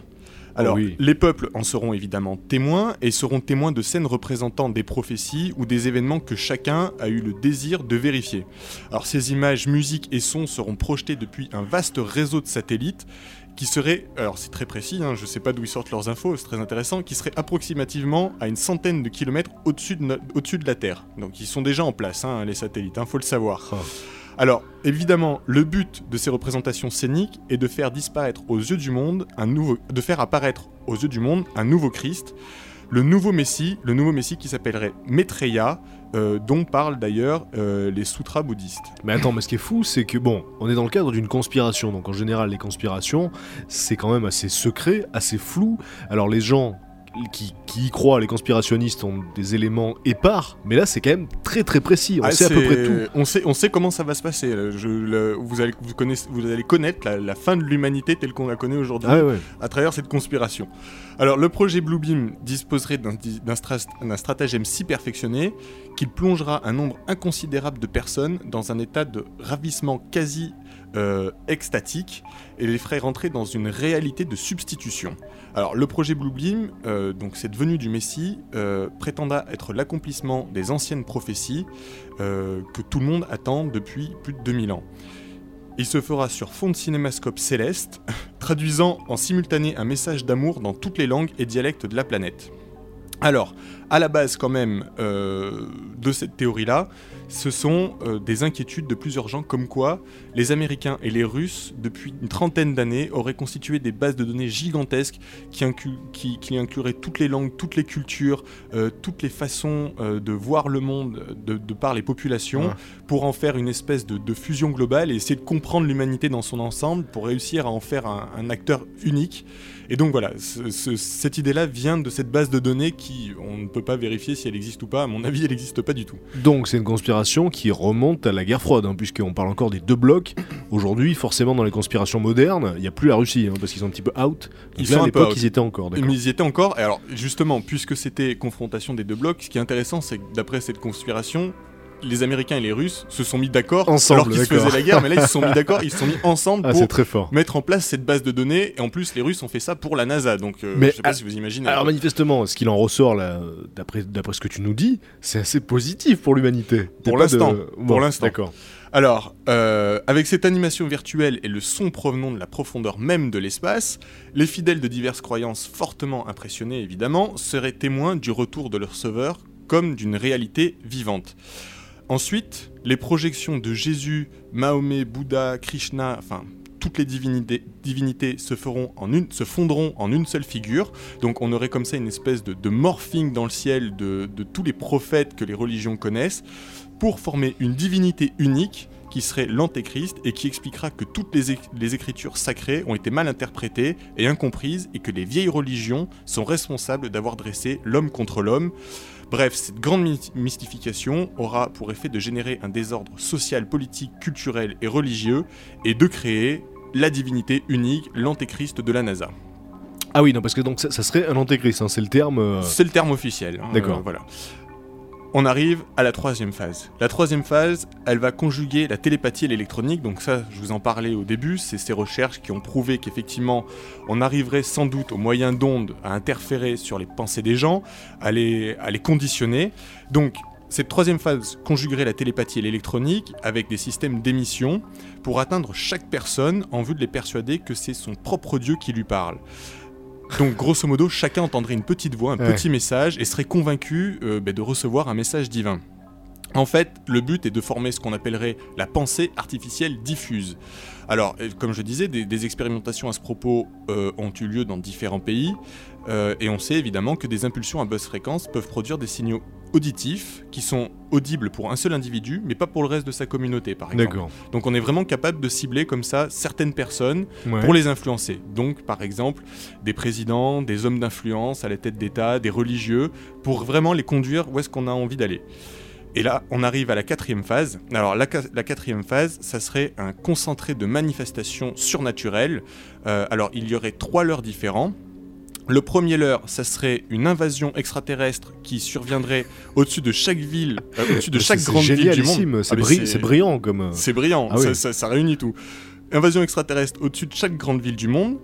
Speaker 3: Alors,
Speaker 1: Oh oui.
Speaker 3: les peuples en seront évidemment témoins et seront témoins de scènes représentant des prophéties ou des événements que chacun a eu le désir de vérifier. Alors, ces images, musiques et sons seront projetés depuis un vaste réseau de satellites qui serait, alors c'est très précis, hein, je sais pas d'où ils sortent leurs infos, c'est très intéressant, qui serait approximativement à une centaine de kilomètres au-dessus de, no- au-dessus de la Terre. Donc ils sont déjà en place, hein, les satellites, il faut le savoir.
Speaker 1: Ah.
Speaker 3: Alors, évidemment, le but de ces représentations scéniques est de faire disparaître aux yeux du monde un nouveau, apparaître aux yeux du monde un nouveau Christ, le nouveau Messie, le nouveau Messie qui s'appellerait Maitreya, euh, dont parlent d'ailleurs euh, les sutras bouddhistes.
Speaker 1: Mais attends, mais ce qui est fou, c'est que bon, on est dans le cadre d'une conspiration. Donc en général, les conspirations, c'est quand même assez secret, assez flou. Alors les gens qui, qui y croient, les conspirationnistes, ont des éléments épars. Mais là, c'est quand même très très précis. On
Speaker 3: Ah,
Speaker 1: sait à peu près tout.
Speaker 3: On sait, on sait comment ça va se passer. là. Je- le- vous, allez, vous, connaissez- vous allez connaître la, la fin de l'humanité telle qu'on la connaît aujourd'hui.
Speaker 1: Ah ouais,
Speaker 3: à travers cette conspiration. Alors, le projet Bluebeam disposerait d'un stratagème si perfectionné qu'il plongera un nombre inconsidérable de personnes dans un état de ravissement quasi euh, extatique et les ferait rentrer dans une réalité de substitution. Alors, le projet Bluebeam, euh, donc cette venue du Messie, euh, prétendra être l'accomplissement des anciennes prophéties euh, que tout le monde attend depuis plus de 2000 ans. Il se fera sur fond de cinémascope céleste, traduisant en simultané un message d'amour dans toutes les langues et dialectes de la planète. Alors, à la base quand même euh, de cette théorie-là, ce sont euh, des inquiétudes de plusieurs gens comme quoi les Américains et les Russes, depuis une trentaine d'années, auraient constitué des bases de données gigantesques qui, inclu- qui- qui incluraient toutes les langues, toutes les cultures, euh, toutes les façons euh, de voir le monde de, de par les populations,
Speaker 1: Ouais.
Speaker 3: pour en faire une espèce de, de fusion globale et essayer de comprendre l'humanité dans son ensemble pour réussir à en faire un, un acteur unique. Et donc voilà, ce- ce- cette idée-là vient de cette base de données qui, on ne peut pas vérifier si elle existe ou pas. À mon avis, elle n'existe pas du tout.
Speaker 1: Donc c'est une conspiration qui remonte à la guerre froide, hein, puisqu'on parle encore des deux blocs. Aujourd'hui, forcément, dans les conspirations modernes, il n'y a plus la Russie, hein, parce qu'ils sont un petit peu out. Donc
Speaker 3: Ils
Speaker 1: là,
Speaker 3: sont
Speaker 1: à
Speaker 3: un peu
Speaker 1: l'époque, ils étaient encore.
Speaker 3: Mais ils y étaient encore. Et alors, justement, puisque c'était confrontation des deux blocs, ce qui est intéressant, c'est que d'après cette conspiration, les Américains et les Russes se sont mis d'accord
Speaker 1: Ensemble,
Speaker 3: alors qu'ils se faisaient la guerre, mais là ils se sont mis d'accord, ils se sont mis ensemble
Speaker 1: Ah,
Speaker 3: pour
Speaker 1: c'est très fort.
Speaker 3: mettre en place cette base de données. Et en plus, les Russes ont fait ça pour la NASA, donc euh,
Speaker 1: Mais
Speaker 3: je sais pas si vous imaginez.
Speaker 1: Alors manifestement, ce qu'il en ressort là, d'après d'après ce que tu nous dis, c'est assez positif pour l'humanité.
Speaker 3: Pour
Speaker 1: de-
Speaker 3: l'instant,
Speaker 1: Bon,
Speaker 3: pour l'instant.
Speaker 1: D'accord.
Speaker 3: Alors, euh, avec cette animation virtuelle et le son provenant de la profondeur même de l'espace, les fidèles de diverses croyances fortement impressionnés évidemment seraient témoins du retour de leur sauveur comme d'une réalité vivante. Ensuite, les projections de Jésus, Mahomet, Bouddha, Krishna, enfin toutes les divinités, se, feront en une, fondront en une seule figure. Donc on aurait comme ça une espèce de, morphing dans le ciel de, tous les prophètes que les religions connaissent pour former une divinité unique qui serait l'antéchrist et qui expliquera que toutes les, les écritures sacrées ont été mal interprétées et incomprises et que les vieilles religions sont responsables d'avoir dressé l'homme contre l'homme. Bref, cette grande my- mystification aura pour effet de générer un désordre social, politique, culturel et religieux et de créer la divinité unique, l'antéchrist de la NASA.
Speaker 1: Ah oui, non, parce que donc ça, ça serait un antéchrist, hein, c'est le terme. euh,
Speaker 3: C'est le terme officiel. hein,
Speaker 1: D'accord.
Speaker 3: euh, voilà. On arrive à la troisième phase. La troisième phase, elle va conjuguer la télépathie et l'électronique. Donc ça, je vous en parlais au début, c'est ces recherches qui ont prouvé qu'effectivement, on arriverait sans doute au moyen d'ondes à interférer sur les pensées des gens, à les, à les conditionner. Donc cette troisième phase conjuguerait la télépathie et l'électronique avec des systèmes d'émission pour atteindre chaque personne en vue de les persuader que c'est son propre Dieu qui lui parle. Donc grosso modo, chacun entendrait une petite voix, un
Speaker 1: Ouais.
Speaker 3: petit message et serait convaincu euh, bah, de recevoir un message divin. En fait, le but est de former ce qu'on appellerait la pensée artificielle diffuse. Alors, euh, comme je disais, des, des expérimentations à ce propos euh, ont eu lieu dans différents pays, euh, et on sait évidemment que des impulsions à basse fréquence peuvent produire des signaux auditifs qui sont audibles pour un seul individu, mais pas pour le reste de sa communauté, par exemple. Donc on est vraiment capable de cibler comme ça certaines personnes
Speaker 1: Ouais.
Speaker 3: pour les influencer. Donc, par exemple, des présidents, des hommes d'influence à la tête d'État, des religieux, pour vraiment les conduire où est-ce qu'on a envie d'aller. Et là, on arrive à la quatrième phase. Alors, la, qua- la quatrième phase, ça serait un concentré de manifestations surnaturelles. Euh, alors, il y aurait trois leurres différents. Le premier leurre, ça serait une invasion extraterrestre qui surviendrait au-dessus de chaque ville, euh, au-dessus de chaque grande ville du monde.
Speaker 1: C'est
Speaker 3: Ah,
Speaker 1: bri- c'est brillant comme. euh,
Speaker 3: c'est brillant,
Speaker 1: Ah
Speaker 3: ça,
Speaker 1: oui.
Speaker 3: ça- ça réunit tout. Invasion extraterrestre au-dessus de chaque grande ville du monde.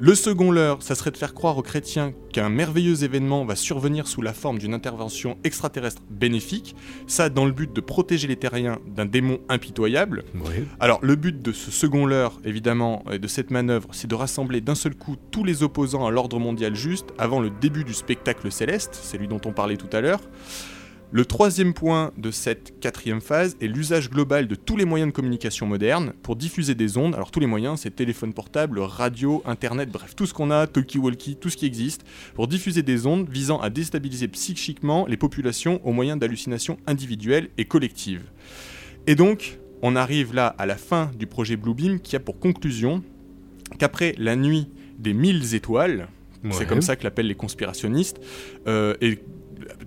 Speaker 3: Le second leurre, ça serait de faire croire aux chrétiens qu'un merveilleux événement va survenir sous la forme d'une intervention extraterrestre bénéfique, ça dans le but de protéger les terriens d'un démon impitoyable. Alors le but de ce second leurre, évidemment, et de cette manœuvre, c'est de rassembler d'un seul coup tous les opposants à l'ordre mondial juste avant le début du spectacle céleste, c'est lui dont on parlait tout à l'heure. Le troisième point de cette quatrième phase est l'usage global de tous les moyens de communication modernes pour diffuser des ondes. Alors tous les moyens, c'est téléphone portable, radio, internet, bref, tout ce qu'on a, talkie-walkie, tout ce qui existe, pour diffuser des ondes visant à déstabiliser psychiquement les populations au moyen d'hallucinations individuelles et collectives. Et donc, on arrive là à la fin du projet Bluebeam qui a pour conclusion qu'après la nuit des mille étoiles, c'est comme ça que l'appellent les conspirationnistes, euh, et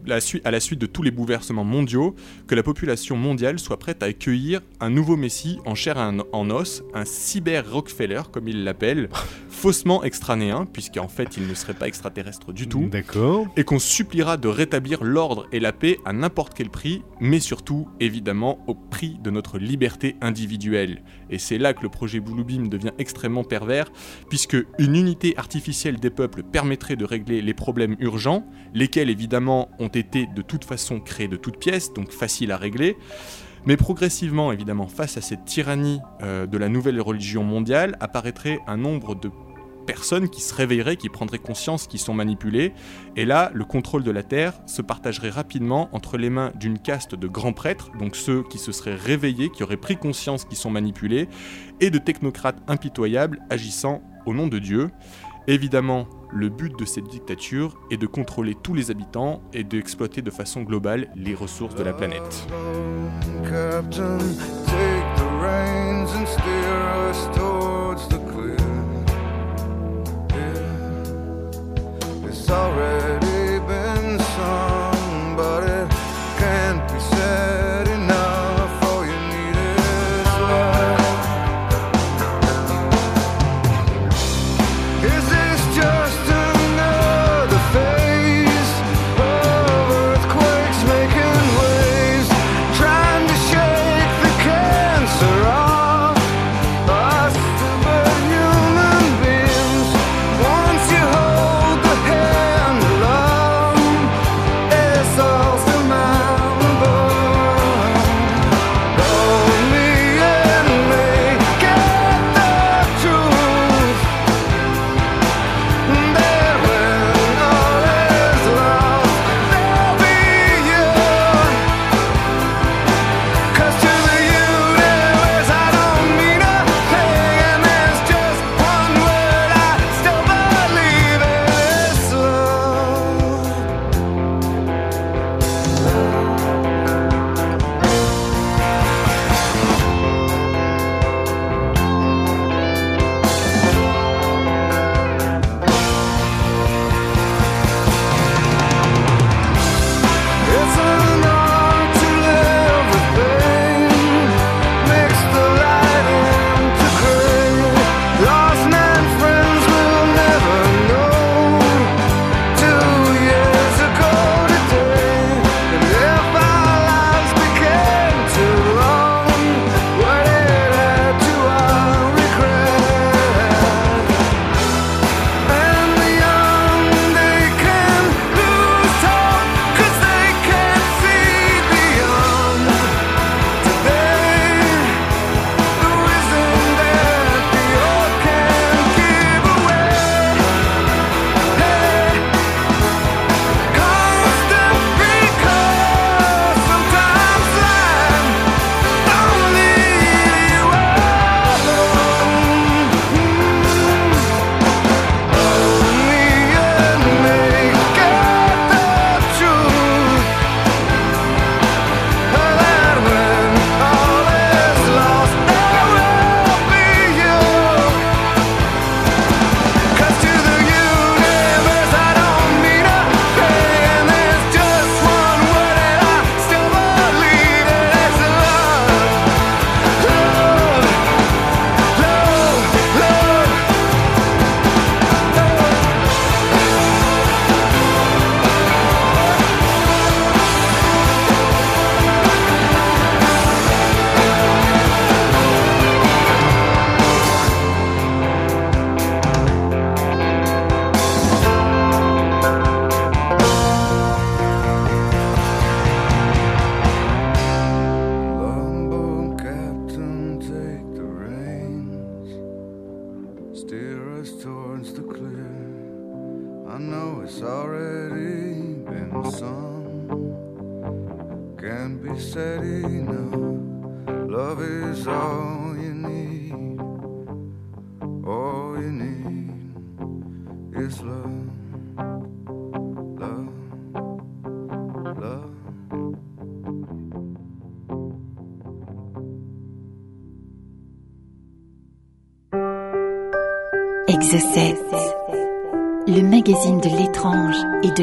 Speaker 3: la à la suite de tous les bouleversements mondiaux, que la population mondiale soit prête à accueillir un nouveau messie en chair et en, os, un cyber Rockefeller, comme ils l'appellent, faussement extranéen, puisqu'en fait il ne serait pas extraterrestre du tout,
Speaker 1: D'accord.
Speaker 3: et qu'on suppliera de rétablir l'ordre et la paix à n'importe quel prix, mais surtout, évidemment, au prix de notre liberté individuelle. Et c'est là que le projet Bluebeam devient extrêmement pervers, puisque une unité artificielle des peuples permettrait de régler les problèmes urgents, lesquels évidemment ont été de toute façon créés de toutes pièces, donc faciles à régler. Mais progressivement, évidemment, face à cette tyrannie euh, de la nouvelle religion mondiale, apparaîtrait un nombre de personnes qui se réveilleraient, qui prendraient conscience qu'ils sont manipulés, et là, le contrôle de la Terre se partagerait rapidement entre les mains d'une caste de grands prêtres, donc ceux qui se seraient réveillés, qui auraient pris conscience qu'ils sont manipulés, et de technocrates impitoyables agissant au nom de Dieu. Évidemment, le but de cette dictature est de contrôler tous les habitants et d'exploiter de façon globale les ressources de la planète.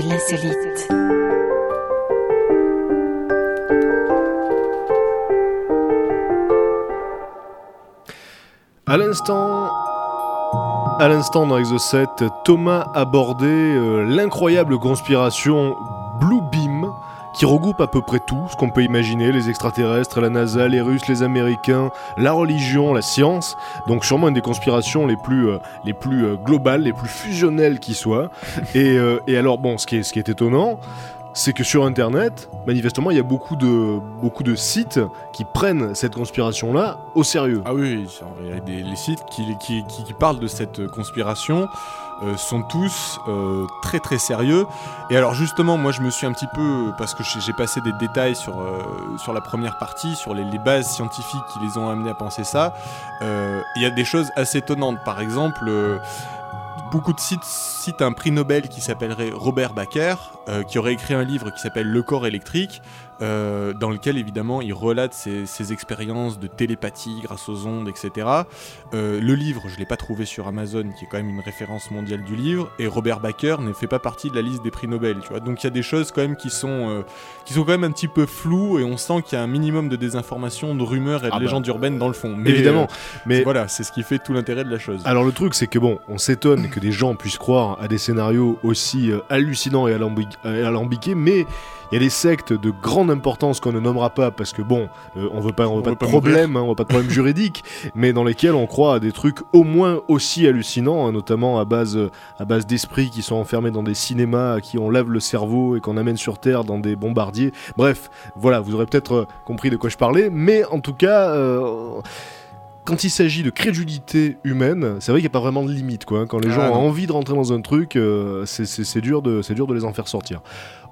Speaker 4: De.
Speaker 1: À l'instant, à l'instant dans Exocet, Thomas abordait euh, l'incroyable conspiration qui regroupe à peu près tout ce qu'on peut imaginer, les extraterrestres, la NASA, les Russes, les Américains, la religion, la science. Donc sûrement une des conspirations les plus, euh, les plus euh, globales, les plus fusionnelles qui soient. Et, euh, et alors bon, ce qui est, ce qui est étonnant, c'est que sur Internet, manifestement, il y a beaucoup de, beaucoup de sites qui prennent cette conspiration-là au sérieux.
Speaker 3: Ah oui, il y a des, les sites qui, qui, qui- qui parlent de cette conspiration euh, sont tous euh, très très sérieux. Et alors justement, moi je me suis un petit peu, parce que j'ai passé des détails sur, euh, sur la première partie, sur les, bases scientifiques qui les ont amenés à penser ça, il y a des choses assez étonnantes. Par exemple... Beaucoup de sites citent un prix Nobel qui s'appellerait Robert Baker, euh, qui aurait écrit un livre qui s'appelle Le corps électrique, euh, dans lequel évidemment il relate ses, ses expériences de télépathie grâce aux ondes, etc. Euh, le livre, je l'ai pas trouvé sur Amazon, qui est quand même une référence mondiale du livre, et Robert Baker ne fait pas partie de la liste des prix Nobel, tu vois. Donc il y a des choses quand même qui sont, qui sont quand même un petit peu floues, et on sent qu'il y a un minimum de désinformation, de rumeurs et de
Speaker 1: Ah bah,
Speaker 3: légendes urbaines dans le fond. Mais,
Speaker 1: Évidemment. Mais
Speaker 3: voilà, c'est ce qui fait tout l'intérêt de la chose.
Speaker 1: Alors le truc c'est que bon, on s'étonne que des gens puissent croire à des scénarios aussi hallucinants et alambi- euh, alambiqués, mais il y a des sectes de grande importance qu'on ne nommera pas parce que bon, euh, on veut pas, on veut
Speaker 3: On
Speaker 1: pas
Speaker 3: veut
Speaker 1: de
Speaker 3: pas
Speaker 1: problème, hein, on veut pas de problème juridique, mais dans lesquels on croit à des trucs au moins aussi hallucinants, hein, notamment à base, euh, à base d'esprits qui sont enfermés dans des cinémas, à qui on lave le cerveau et qu'on amène sur Terre dans des bombardiers. Bref, voilà, vous aurez peut-être compris de quoi je parlais, mais en tout cas. euh, quand il s'agit de crédulité humaine, c'est vrai qu'il n'y a pas vraiment de limite. Quoi, hein. Quand les
Speaker 3: Ah,
Speaker 1: gens ont
Speaker 3: non.
Speaker 1: envie de rentrer dans un truc, euh, c'est- c'est c'est dur, de- c'est dur de les en faire sortir.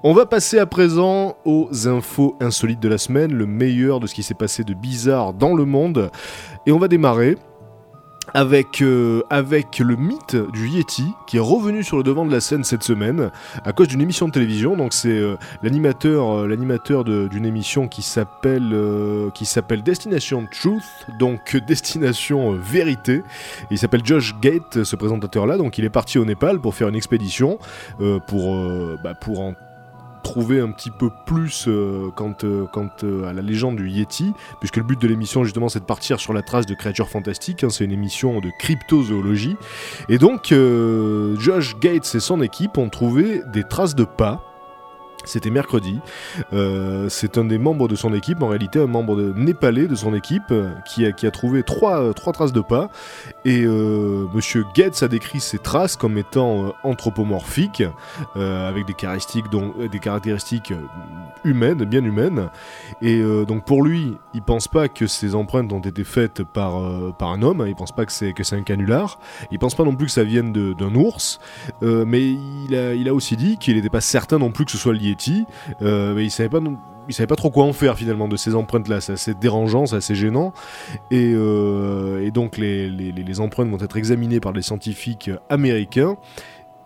Speaker 1: On va passer à présent aux infos insolites de la semaine, le meilleur de ce qui s'est passé de bizarre dans le monde. Et on va démarrer avec, euh, avec le mythe du Yeti qui est revenu sur le devant de la scène cette semaine à cause d'une émission de télévision. Donc c'est euh, l'animateur euh, l'animateur d'une émission qui s'appelle qui s'appelle Destination Truth, donc Destination Vérité. Il s'appelle Josh Gate, ce présentateur-là. Donc il est parti au Népal pour faire une expédition pour bah, pour en trouver un petit peu plus euh, quant, euh, euh, à la légende du Yeti, puisque le but de l'émission justement c'est de partir sur la trace de créatures fantastiques, hein, c'est une émission de cryptozoologie, et donc Josh Gates et son équipe ont trouvé des traces de pas. C'était mercredi. Euh, c'est un des membres de son équipe, en réalité un membre népalais de son équipe, euh, qui, a, trouvé trois, euh, trois traces de pas. Et Monsieur Gates a décrit ces traces comme étant anthropomorphiques, avec des caractéristiques, des caractéristiques humaines, bien humaines. Et donc pour lui, il pense pas que ces empreintes ont été faites par, un homme, hein, il pense pas que c'est un canular, il pense pas non plus que ça vienne d'un ours, mais il a, aussi dit qu'il n'était pas certain non plus que ce soit le Euh, il savait pas il savait pas trop quoi en faire finalement de ces empreintes là, c'est assez dérangeant, c'est assez gênant, et, euh, donc les, les- les- les empreintes vont être examinées par des scientifiques américains.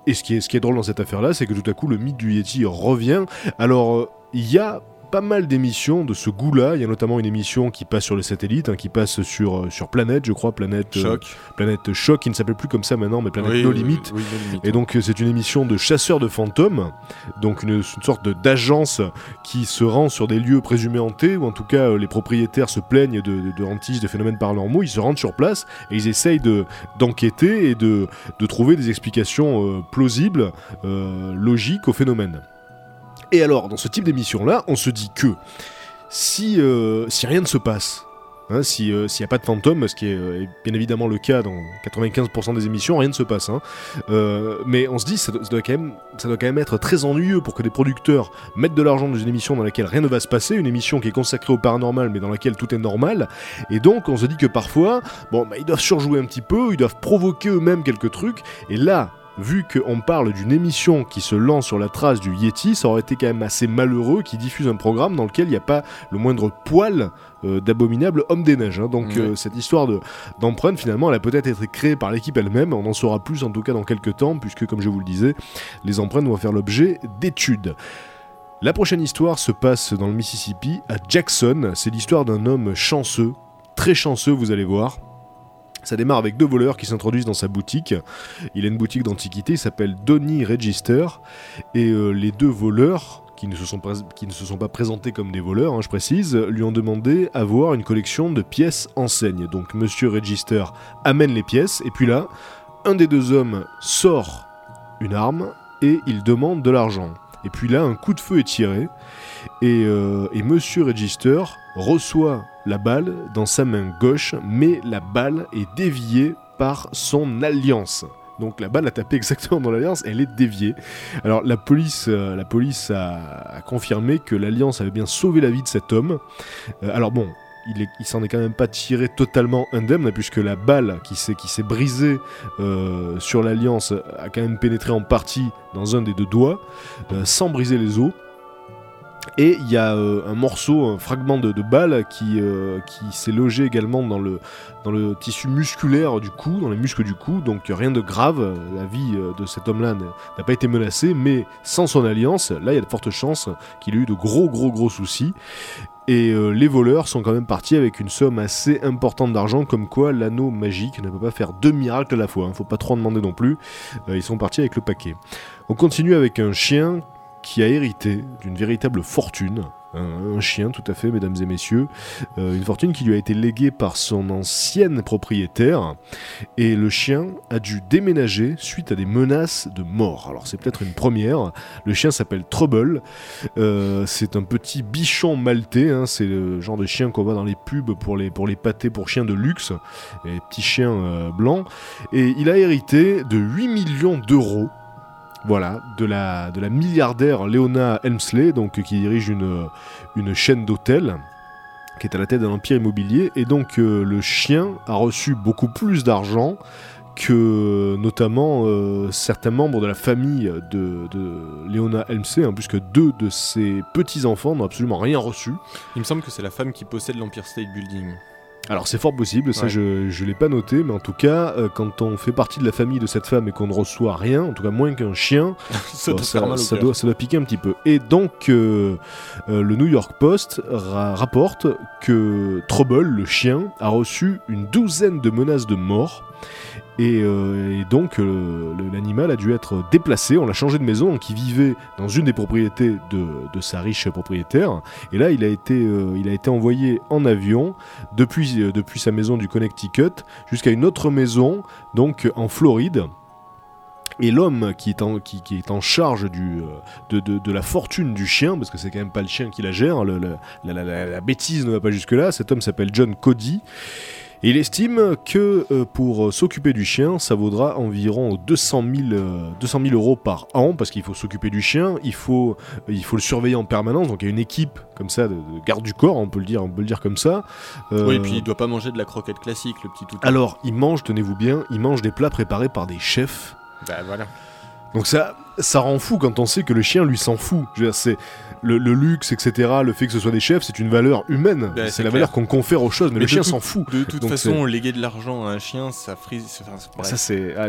Speaker 1: Et ce qui est, ce qui est drôle dans cette affaire-là, c'est que tout à coup, le mythe du Yeti revient. Alors, euh, il y a pas mal d'émissions de ce goût-là. Il y a notamment une émission qui passe sur le satellite, hein, qui passe sur, euh, sur Planète, je crois, Planète euh,
Speaker 3: Choc.
Speaker 1: Planète Choc, qui ne s'appelle plus comme ça maintenant, mais Planète
Speaker 3: Oui,
Speaker 1: No
Speaker 3: oui,
Speaker 1: Limit.
Speaker 3: oui, No Limit.
Speaker 1: Et donc euh, c'est une émission de chasseurs de fantômes, donc une, une sorte d'agence qui se rend sur des lieux présumés hantés, ou en tout cas les propriétaires se plaignent de, de, de hantises, de phénomènes paranormaux, ils se rendent sur place et ils essayent de, d'enquêter et de, de trouver des explications euh, plausibles, euh, logiques au phénomène. Et alors, dans ce type d'émission-là, on se dit que si, euh, si rien ne se passe, hein, euh, s'il n'y a pas de fantôme, ce qui est euh, bien évidemment le cas dans 95% des émissions, rien ne se passe. hein. Mais on se dit, ça doit, ça doit quand même, ça doit quand même être très ennuyeux pour que des producteurs mettent de l'argent dans une émission dans laquelle rien ne va se passer, une émission qui est consacrée au paranormal mais dans laquelle tout est normal. Et donc on se dit que parfois, bon, bah, ils doivent surjouer un petit peu, ils doivent provoquer eux-mêmes quelques trucs. Et là, vu qu'on parle d'une émission qui se lance sur la trace du Yeti, ça aurait été quand même assez malheureux qui diffuse un programme dans lequel il n'y a pas le moindre poil euh, d'abominable homme des neiges. hein. Donc euh, cette histoire de- d'empreinte, finalement, elle a peut-être été créée par l'équipe elle-même. On en saura plus en tout cas dans quelques temps, puisque comme je vous le disais, les empreintes vont faire l'objet d'études. La prochaine histoire se passe dans le Mississippi, à Jackson. C'est l'histoire d'un homme chanceux, très chanceux, vous allez voir. Ça démarre avec deux voleurs qui s'introduisent dans sa boutique. Il a une boutique d'antiquité, il s'appelle Donny Register. Et euh, les deux voleurs, qui ne, se sont pas, présentés comme des voleurs, hein, je précise, lui ont demandé à voir une collection de pièces enseignes. Donc Monsieur Register amène les pièces, et puis là, un des deux hommes sort une arme et il demande de l'argent. Et puis là, un coup de feu est tiré, et, euh, Monsieur Register reçoit la balle dans sa main gauche, mais la balle est déviée par son alliance. Donc la balle a tapé exactement dans l'alliance, elle est déviée. Alors la police, euh, la police a, a confirmé que l'alliance avait bien sauvé la vie de cet homme. Euh, alors bon, il, s'en est quand même pas tiré totalement indemne, puisque la balle qui s'est qui s'est brisée euh, sur l'alliance a quand même pénétré en partie dans un des deux doigts, euh, sans briser les os. Et il y a euh, un morceau, un fragment de, balle qui, euh, qui s'est logé également dans le, tissu musculaire du cou, dans les muscles du cou, donc rien de grave, la vie euh, de cet homme-là n'a pas été menacée, mais sans son alliance, là il y a de fortes chances qu'il ait eu de gros gros gros soucis. Et les voleurs sont quand même partis avec une somme assez importante d'argent, comme quoi l'anneau magique ne peut pas faire deux miracles à la fois, hein, faut pas trop en demander non plus, ils sont partis avec le paquet. On continue avec un chien qui a hérité d'une véritable fortune. Un, un chien, tout à fait, mesdames et messieurs. Euh, une fortune qui lui a été léguée par son ancienne propriétaire. Et le chien a dû déménager suite à des menaces de mort. Alors, c'est peut-être une première. Le chien s'appelle Trouble. Euh, c'est un petit bichon maltais. hein. C'est le genre de chien qu'on voit dans les pubs pour les, pour pâtés pour chiens de luxe. Les petits chiens euh, blancs. Et il a hérité de 8 millions d'euros voilà, de la, de la milliardaire Leona Helmsley, donc, qui dirige une, une chaîne d'hôtels, qui est à la tête d'un empire immobilier. Et donc, euh, le chien a reçu beaucoup plus d'argent que notamment euh, certains membres de la famille de, de Leona Helmsley, hein, puisque deux de ses petits-enfants n'ont absolument rien reçu.
Speaker 3: Il me semble que c'est la femme qui possède l'Empire State Building.
Speaker 1: Alors c'est fort possible, ça
Speaker 3: Ouais.
Speaker 1: je, je l'ai pas noté, mais en tout cas, euh, quand on fait partie de la famille de cette femme et qu'on ne reçoit rien, en tout cas moins qu'un chien,
Speaker 3: ça doit
Speaker 1: ça,
Speaker 3: faire mal au
Speaker 1: ça
Speaker 3: cœur.
Speaker 1: doit, ça doit piquer un petit peu. Et donc, euh, euh, le New York Post ra- rapporte que Trouble, le chien, a reçu une douzaine de menaces de mort. Et, euh, et donc, euh, l'animal a dû être déplacé. On l'a changé de maison. Donc, il vivait dans une des propriétés de, sa riche propriétaire. Et là, il a été, euh, envoyé en avion depuis, sa maison du Connecticut jusqu'à une autre maison, donc en Floride. Et l'homme qui est en, charge de, la fortune du chien, parce que c'est quand même pas le chien qui la gère, la- la bêtise ne va pas jusque-là, cet homme s'appelle John Cody. Il estime que euh, pour euh, s'occuper du chien, ça vaudra environ 200 000, euh, 200 000 euros par an, parce qu'il faut s'occuper du chien, il faut, il faut le surveiller en permanence, donc il y a une équipe comme ça de, de garde du corps, on peut le dire, on peut le dire comme ça. Euh,
Speaker 3: Oui, et puis il doit pas manger de la croquette classique, le petit toutou.
Speaker 1: alors, il mange, tenez-vous bien, il mange des plats préparés par des chefs
Speaker 3: Bah voilà.
Speaker 1: donc ça, ça rend fou quand on sait que le chien lui s'en fout. Je veux dire, c'est le, le luxe, etc. Le fait que ce soit des chefs, c'est une valeur humaine.
Speaker 3: Bah,
Speaker 1: c'est la
Speaker 3: clair.
Speaker 1: valeur qu'on confère aux choses, mais,
Speaker 3: Mais
Speaker 1: le chien s'en fout.
Speaker 3: De toute
Speaker 1: Donc
Speaker 3: façon, léguer de l'argent à un chien, ça frise. enfin, c'est- bref.
Speaker 1: Ça c'est, ah,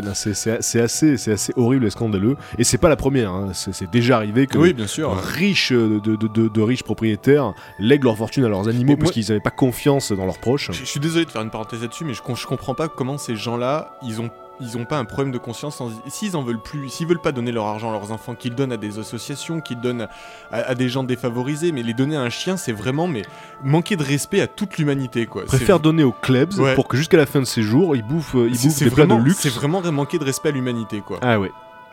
Speaker 1: assez, c'est assez horrible et scandaleux. Et c'est pas la première. hein. C'est, déjà arrivé que
Speaker 3: Oui, bien sûr.
Speaker 1: riches de, de, de- de riches propriétaires lèguent leur fortune à leurs animaux
Speaker 3: Mais
Speaker 1: parce
Speaker 3: moi-
Speaker 1: qu'ils n'avaient pas confiance dans leurs proches.
Speaker 3: Je, suis désolé de faire une parenthèse là-dessus, mais je, je comprends pas comment ces gens-là, ils ont, ils ont pas un problème de conscience. en- S'ils en veulent plus, s'ils veulent pas donner leur argent à leurs enfants, qu'ils le donnent à des associations, qu'ils le donnent à, à des gens défavorisés, mais les donner à un chien, c'est vraiment mais manquer de respect à toute l'humanité, quoi.
Speaker 1: Préfère donner aux clubs
Speaker 3: Ouais.
Speaker 1: pour que jusqu'à la fin de ses jours, ils bouffent, ils bouffent des plats de luxe.
Speaker 3: C'est vraiment manquer de respect à l'humanité, quoi.
Speaker 1: Ah ouais.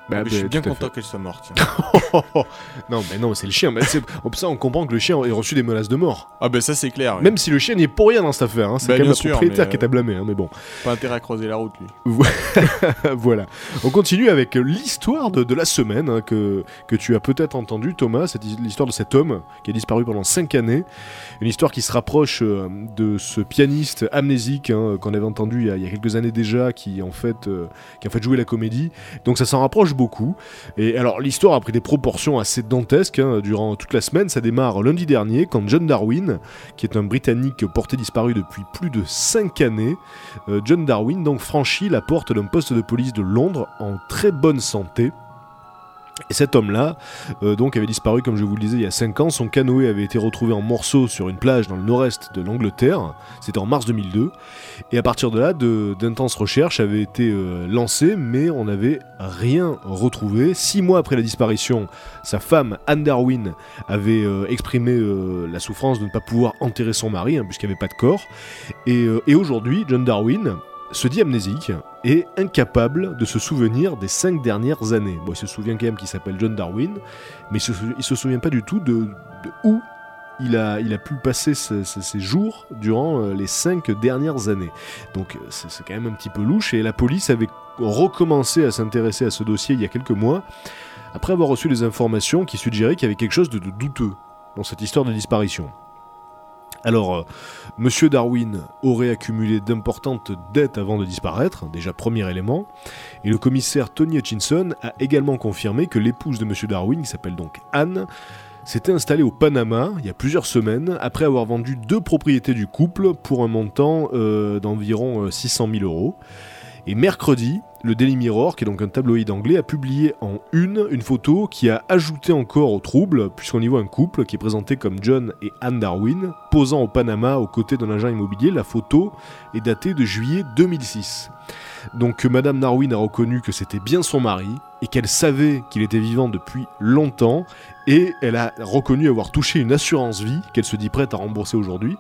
Speaker 1: Bah,
Speaker 3: je suis
Speaker 1: bah,
Speaker 3: bien content qu'elle soit morte.
Speaker 1: non, mais non, c'est le chien. Mais pour ça, on comprend que le chien ait reçu des menaces de mort.
Speaker 3: Ah bah ça c'est clair.
Speaker 1: Même si le chien n'est pour rien dans cette affaire. hein. C'est
Speaker 3: Bah,
Speaker 1: quand même le propriétaire
Speaker 3: mais,
Speaker 1: qui est à blâmer. hein, mais bon.
Speaker 3: Pas intérêt à croiser la route lui.
Speaker 1: voilà. On continue avec l'histoire de, de la semaine hein, que, que tu as peut-être entendu, Thomas. C'est l'histoire de cet homme qui a disparu pendant 5 années. Une histoire qui se rapproche euh, de ce pianiste amnésique hein, qu'on avait entendu il y, a, il y a quelques années déjà, qui en fait, euh, qui a en fait joué la comédie. Donc ça s'en rapproche beaucoup. Et alors l'histoire a pris des proportions assez dantesques hein, durant toute la semaine. Ça démarre lundi dernier quand John Darwin, qui est un Britannique porté disparu depuis plus de 5 années, euh, John Darwin donc franchit la porte d'un poste de police de Londres en très bonne santé. Et cet homme-là, euh, donc, avait disparu, comme je vous le disais, il y a 5 ans. Son canoë avait été retrouvé en morceaux sur une plage dans le nord-est de l'Angleterre. C'était en mars 2002. Et à partir de là, d'intenses recherches avaient été euh, lancées, mais on n'avait rien retrouvé. Six mois après la disparition, sa femme, Anne Darwin, avait euh, exprimé la souffrance de ne pas pouvoir enterrer son mari, hein, puisqu'il n'y avait pas de corps. Et aujourd'hui, John Darwin se dit amnésique et incapable de se souvenir des cinq dernières années. Bon, il se souvient quand même qu'il s'appelle John Darwin, mais il il se souvient pas du tout de, où il a, pu passer ses jours durant euh, les cinq dernières années. Donc c'est quand même un petit peu louche et la police avait recommencé à s'intéresser à ce dossier il y a quelques mois, après avoir reçu des informations qui suggéraient qu'il y avait quelque chose de douteux dans cette histoire de disparition. Alors, euh, Monsieur Darwin aurait accumulé d'importantes dettes avant de disparaître, déjà premier élément, et le commissaire Tony Hutchinson a également confirmé que l'épouse de Monsieur Darwin, qui s'appelle donc Anne, s'était installée au Panama il y a plusieurs semaines après avoir vendu deux propriétés du couple pour un montant euh, d'environ euh, 600 000 euros. Et mercredi, le Daily Mirror, qui est donc un tabloïd anglais, a publié en une une photo qui a ajouté encore au trouble, puisqu'on y voit un couple qui est présenté comme John et Anne Darwin, posant au Panama aux côtés d'un agent immobilier. La photo est datée de juillet 2006. Donc Madame Darwin a reconnu que c'était bien son mari et qu'elle savait qu'il était vivant depuis longtemps et elle a reconnu avoir touché une assurance vie qu'elle se dit prête à rembourser aujourd'hui.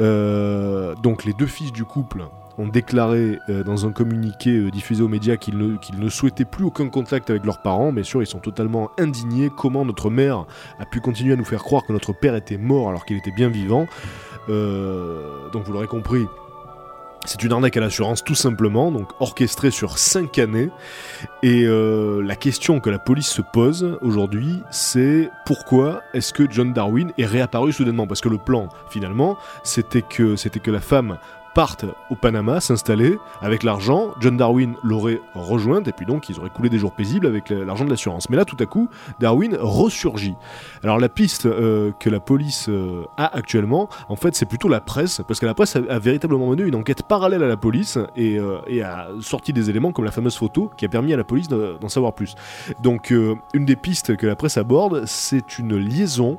Speaker 1: Euh, donc les deux fils du couple ont déclaré euh, dans un communiqué euh, diffusé aux médias qu'ils ne, souhaitaient plus aucun contact avec leurs parents. Bien sûr, ils sont totalement indignés. Comment notre mère a pu continuer à nous faire croire que notre père était mort alors qu'il était bien vivant Euh, Donc vous l'aurez compris. C'est une arnaque à l'assurance tout simplement, donc orchestrée sur 5 années. Et la question que la police se pose aujourd'hui, c'est pourquoi est-ce que John Darwin est réapparu soudainement? Parce que le plan, finalement, c'était que, c'était que la femme parte au Panama s'installer avec l'argent, John Darwin l'aurait rejointe et puis donc ils auraient coulé des jours paisibles avec la- l'argent de l'assurance. Mais là tout à coup, Darwin ressurgit. Alors la piste euh, que la police euh, a actuellement, en fait c'est plutôt la presse, parce que la presse a, véritablement mené une enquête parallèle à la police et, euh, et a sorti des éléments comme la fameuse photo qui a permis à la police de- d'en savoir plus. Donc une des pistes que la presse aborde, c'est une liaison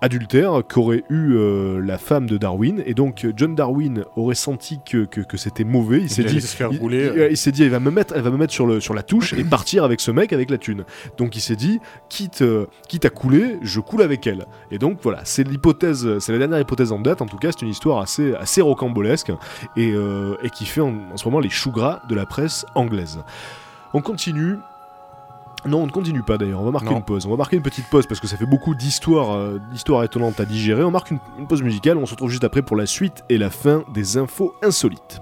Speaker 1: adultère qu'aurait eu euh, la femme de Darwin. Et donc John Darwin aurait senti que, que, que c'était mauvais. Il s'est dit
Speaker 3: se
Speaker 1: il,
Speaker 3: rouler,
Speaker 1: il-
Speaker 3: euh.
Speaker 1: il s'est dit elle va me mettre elle va me mettre sur le sur la touche et partir avec ce mec avec la thune. Donc il s'est dit quitte euh, quitte à couler je coule avec elle. Et donc voilà c'est l'hypothèse c'est la dernière hypothèse en date en tout cas. C'est une histoire assez assez rocambolesque et, euh, et qui fait en, en ce moment les choux gras de la presse anglaise. On continue non, on ne continue pas d'ailleurs, on va marquer
Speaker 3: Non.
Speaker 1: une pause. On va marquer une petite pause parce que ça fait beaucoup d'histoires euh, d'histoires étonnantes à digérer. On marque une, une pause musicale, on se retrouve juste après pour la suite et la fin des infos insolites.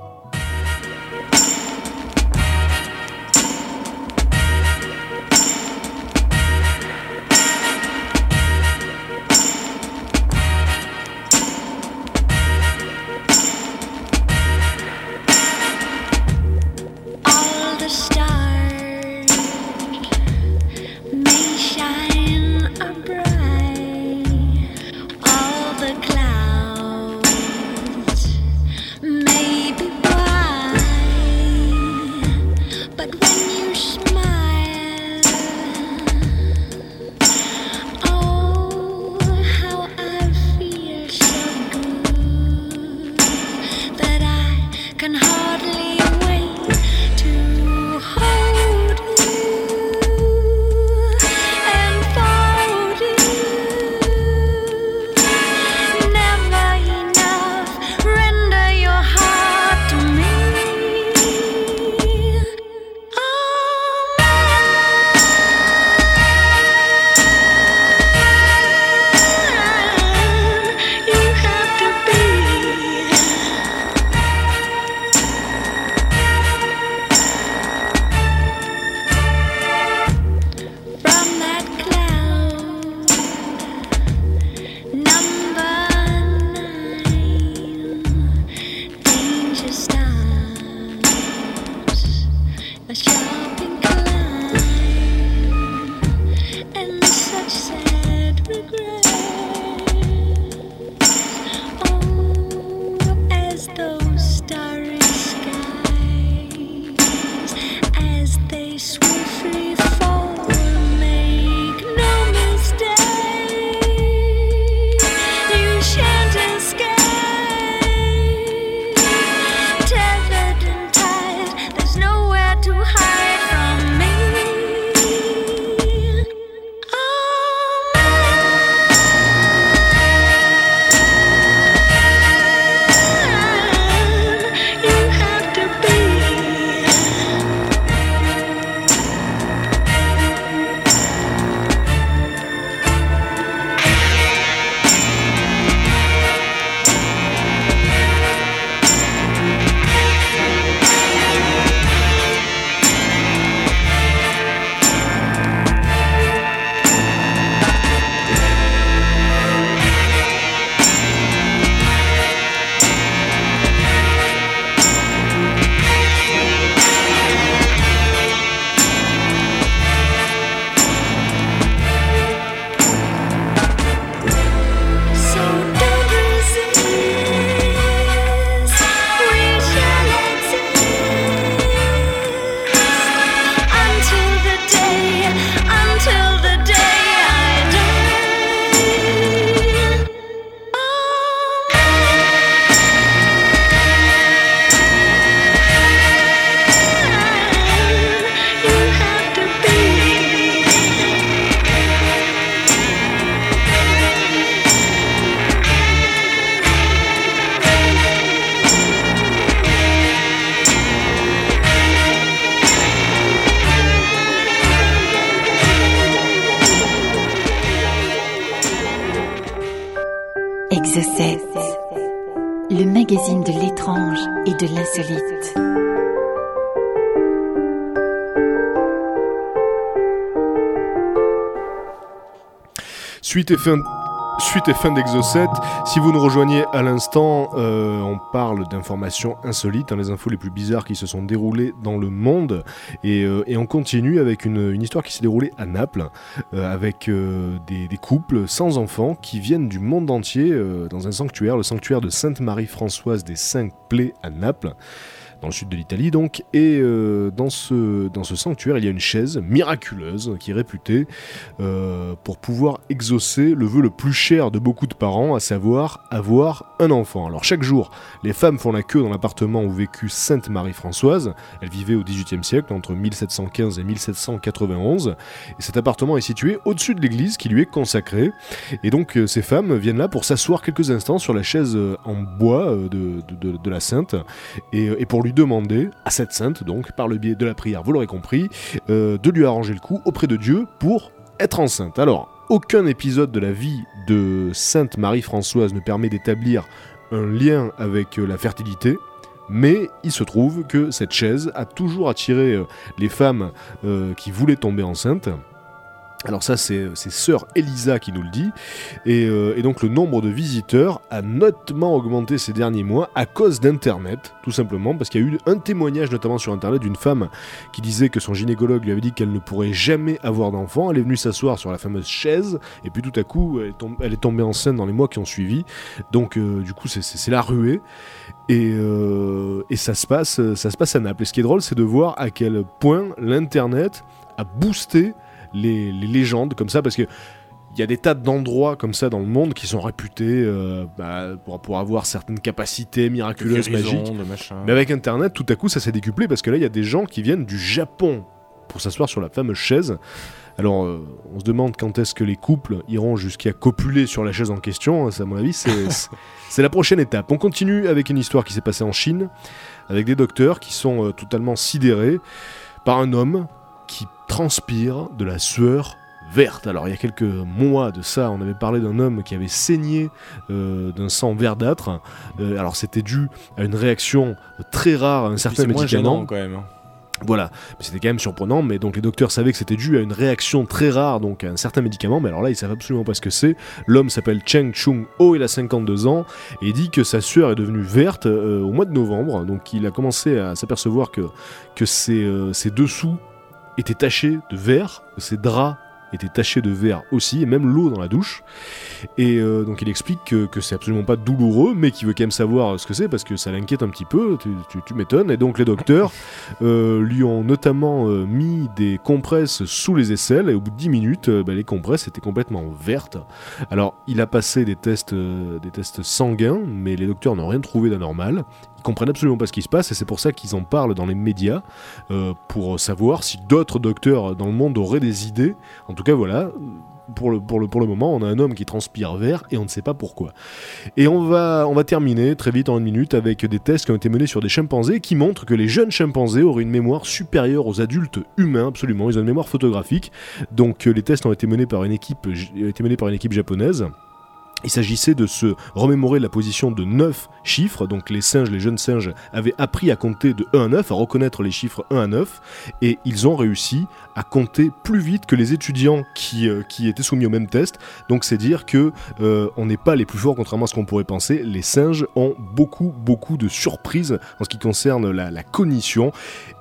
Speaker 4: Le magazine de l'étrange et de l'insolite.
Speaker 1: Suite et fin d'Exocet. Si vous nous rejoignez à l'instant, euh, on parle d'informations insolites, hein, les infos les plus bizarres qui se sont déroulées dans le monde. Et, euh, et on continue avec une, une histoire qui s'est déroulée à Naples, euh, avec euh, des, des couples sans enfants qui viennent du monde entier euh, dans un sanctuaire, le sanctuaire de Sainte-Marie-Françoise des Cinq Plaies à Naples dans le sud de l'Italie donc, et euh, dans, ce, dans ce sanctuaire il y a une chaise miraculeuse qui est réputée euh, pour pouvoir exaucer le vœu le plus cher de beaucoup de parents, à savoir avoir un enfant. Alors chaque jour, les femmes font la queue dans l'appartement où vécut Sainte Marie-Françoise, elle vivait au XVIIIe siècle, entre 1715 et 1791, et cet appartement est situé au-dessus de l'église qui lui est consacrée, et donc euh, ces femmes viennent là pour s'asseoir quelques instants sur la chaise en bois de, de- de- de la sainte, et, et pour lui demander, à cette sainte donc, par le biais de la prière, vous l'aurez compris, euh, de lui arranger le coup auprès de Dieu pour être enceinte. Alors, aucun épisode de la vie de Sainte Marie-Françoise ne permet d'établir un lien avec euh, la fertilité, mais il se trouve que cette chaise a toujours attiré euh, les femmes qui voulaient tomber enceintes. Alors ça, c'est c'est sœur Elisa qui nous le dit. Et, euh, et donc le nombre de visiteurs a notamment augmenté ces derniers mois à cause d'Internet, tout simplement, parce qu'il y a eu un témoignage notamment sur Internet d'une femme qui disait que son gynécologue lui avait dit qu'elle ne pourrait jamais avoir d'enfant. Elle est venue s'asseoir sur la fameuse chaise, et puis tout à coup, elle est, tom- elle est tombée enceinte dans les mois qui ont suivi. Donc euh, du coup, c'est- la ruée. Et, euh, et ça, se passe, ça se passe à Naples. Et ce qui est drôle, c'est de voir à quel point l'Internet a boosté les, les légendes comme ça, parce que il y a des tas d'endroits comme ça dans le monde qui sont réputés euh, bah, pour, pour avoir certaines capacités miraculeuses,
Speaker 3: Guérison,
Speaker 1: magiques. Mais avec Internet, tout à coup, ça s'est décuplé parce que là, il y a des gens qui viennent du Japon pour s'asseoir sur la fameuse chaise. Alors, euh, on se demande quand est-ce que les couples iront jusqu'à copuler sur la chaise en question. Ça, à mon avis, c'est la prochaine étape. On continue avec une histoire qui s'est passée en Chine, avec des docteurs qui sont euh, totalement sidérés par un homme qui transpire de la sueur verte. Alors il y a quelques mois de ça, on avait parlé d'un homme qui avait saigné euh, d'un sang verdâtre. Euh, alors c'était dû à une réaction très rare à un certain
Speaker 3: C'est moins
Speaker 1: médicament.
Speaker 3: gênant quand même. hein.
Speaker 1: Voilà, Mais c'était quand même surprenant, mais donc les docteurs savaient que c'était dû à une réaction très rare, donc à un certain médicament, mais alors là ils savent absolument pas ce que c'est. L'homme s'appelle Cheng Chung Ho, il a 52 ans, et il dit que sa sueur est devenue verte euh, au mois de novembre, donc il a commencé à s'apercevoir que, que ses, ses dessous étaient tachés de vert, ses draps était tachée de vert aussi, et même l'eau dans la douche. Et euh, donc il explique que, que c'est absolument pas douloureux, mais qu'il veut quand même savoir ce que c'est parce que ça l'inquiète un petit peu. Tu, tu- tu m'étonnes. Et donc les docteurs euh, lui ont notamment euh, mis des compresses sous les aisselles, et au bout de 10 minutes, bah, les compresses étaient complètement vertes. Alors il a passé des tests, des tests sanguins, mais les docteurs n'ont rien trouvé d'anormal. Comprennent absolument pas ce qui se passe, et c'est pour ça qu'ils en parlent dans les médias euh, pour savoir si d'autres docteurs dans le monde auraient des idées. En tout cas, voilà. Pour le, pour, le, pour le moment, on a un homme qui transpire vert et on ne sait pas pourquoi. Et on va, on va terminer très vite en une minute avec des tests qui ont été menés sur des chimpanzés qui montrent que les jeunes chimpanzés auraient une mémoire supérieure aux adultes humains, absolument. Ils ont une mémoire photographique. Donc euh, les tests ont été menés par une équipe, ont été menés par une équipe japonaise. Il s'agissait de se remémorer la position de 9 chiffres, donc les singes, les jeunes singes avaient appris à compter de 1 à 9, à reconnaître les chiffres 1 à 9, et ils ont réussi à compter plus vite que les étudiants qui, euh, étaient soumis au même test. Donc c'est dire que euh, on n'est pas les plus forts contrairement à ce qu'on pourrait penser. Les singes ont beaucoup beaucoup de surprises en ce qui concerne la, cognition.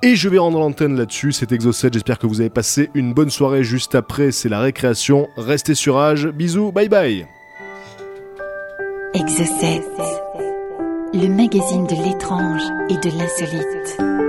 Speaker 1: Et je vais rendre l'antenne là-dessus. C'est Exocet. J'espère que vous avez passé une bonne soirée. Juste après, c'est la récréation. Restez sur Age. Bisous. Bye bye.
Speaker 4: Exocet, le magazine de l'étrange et de l'insolite.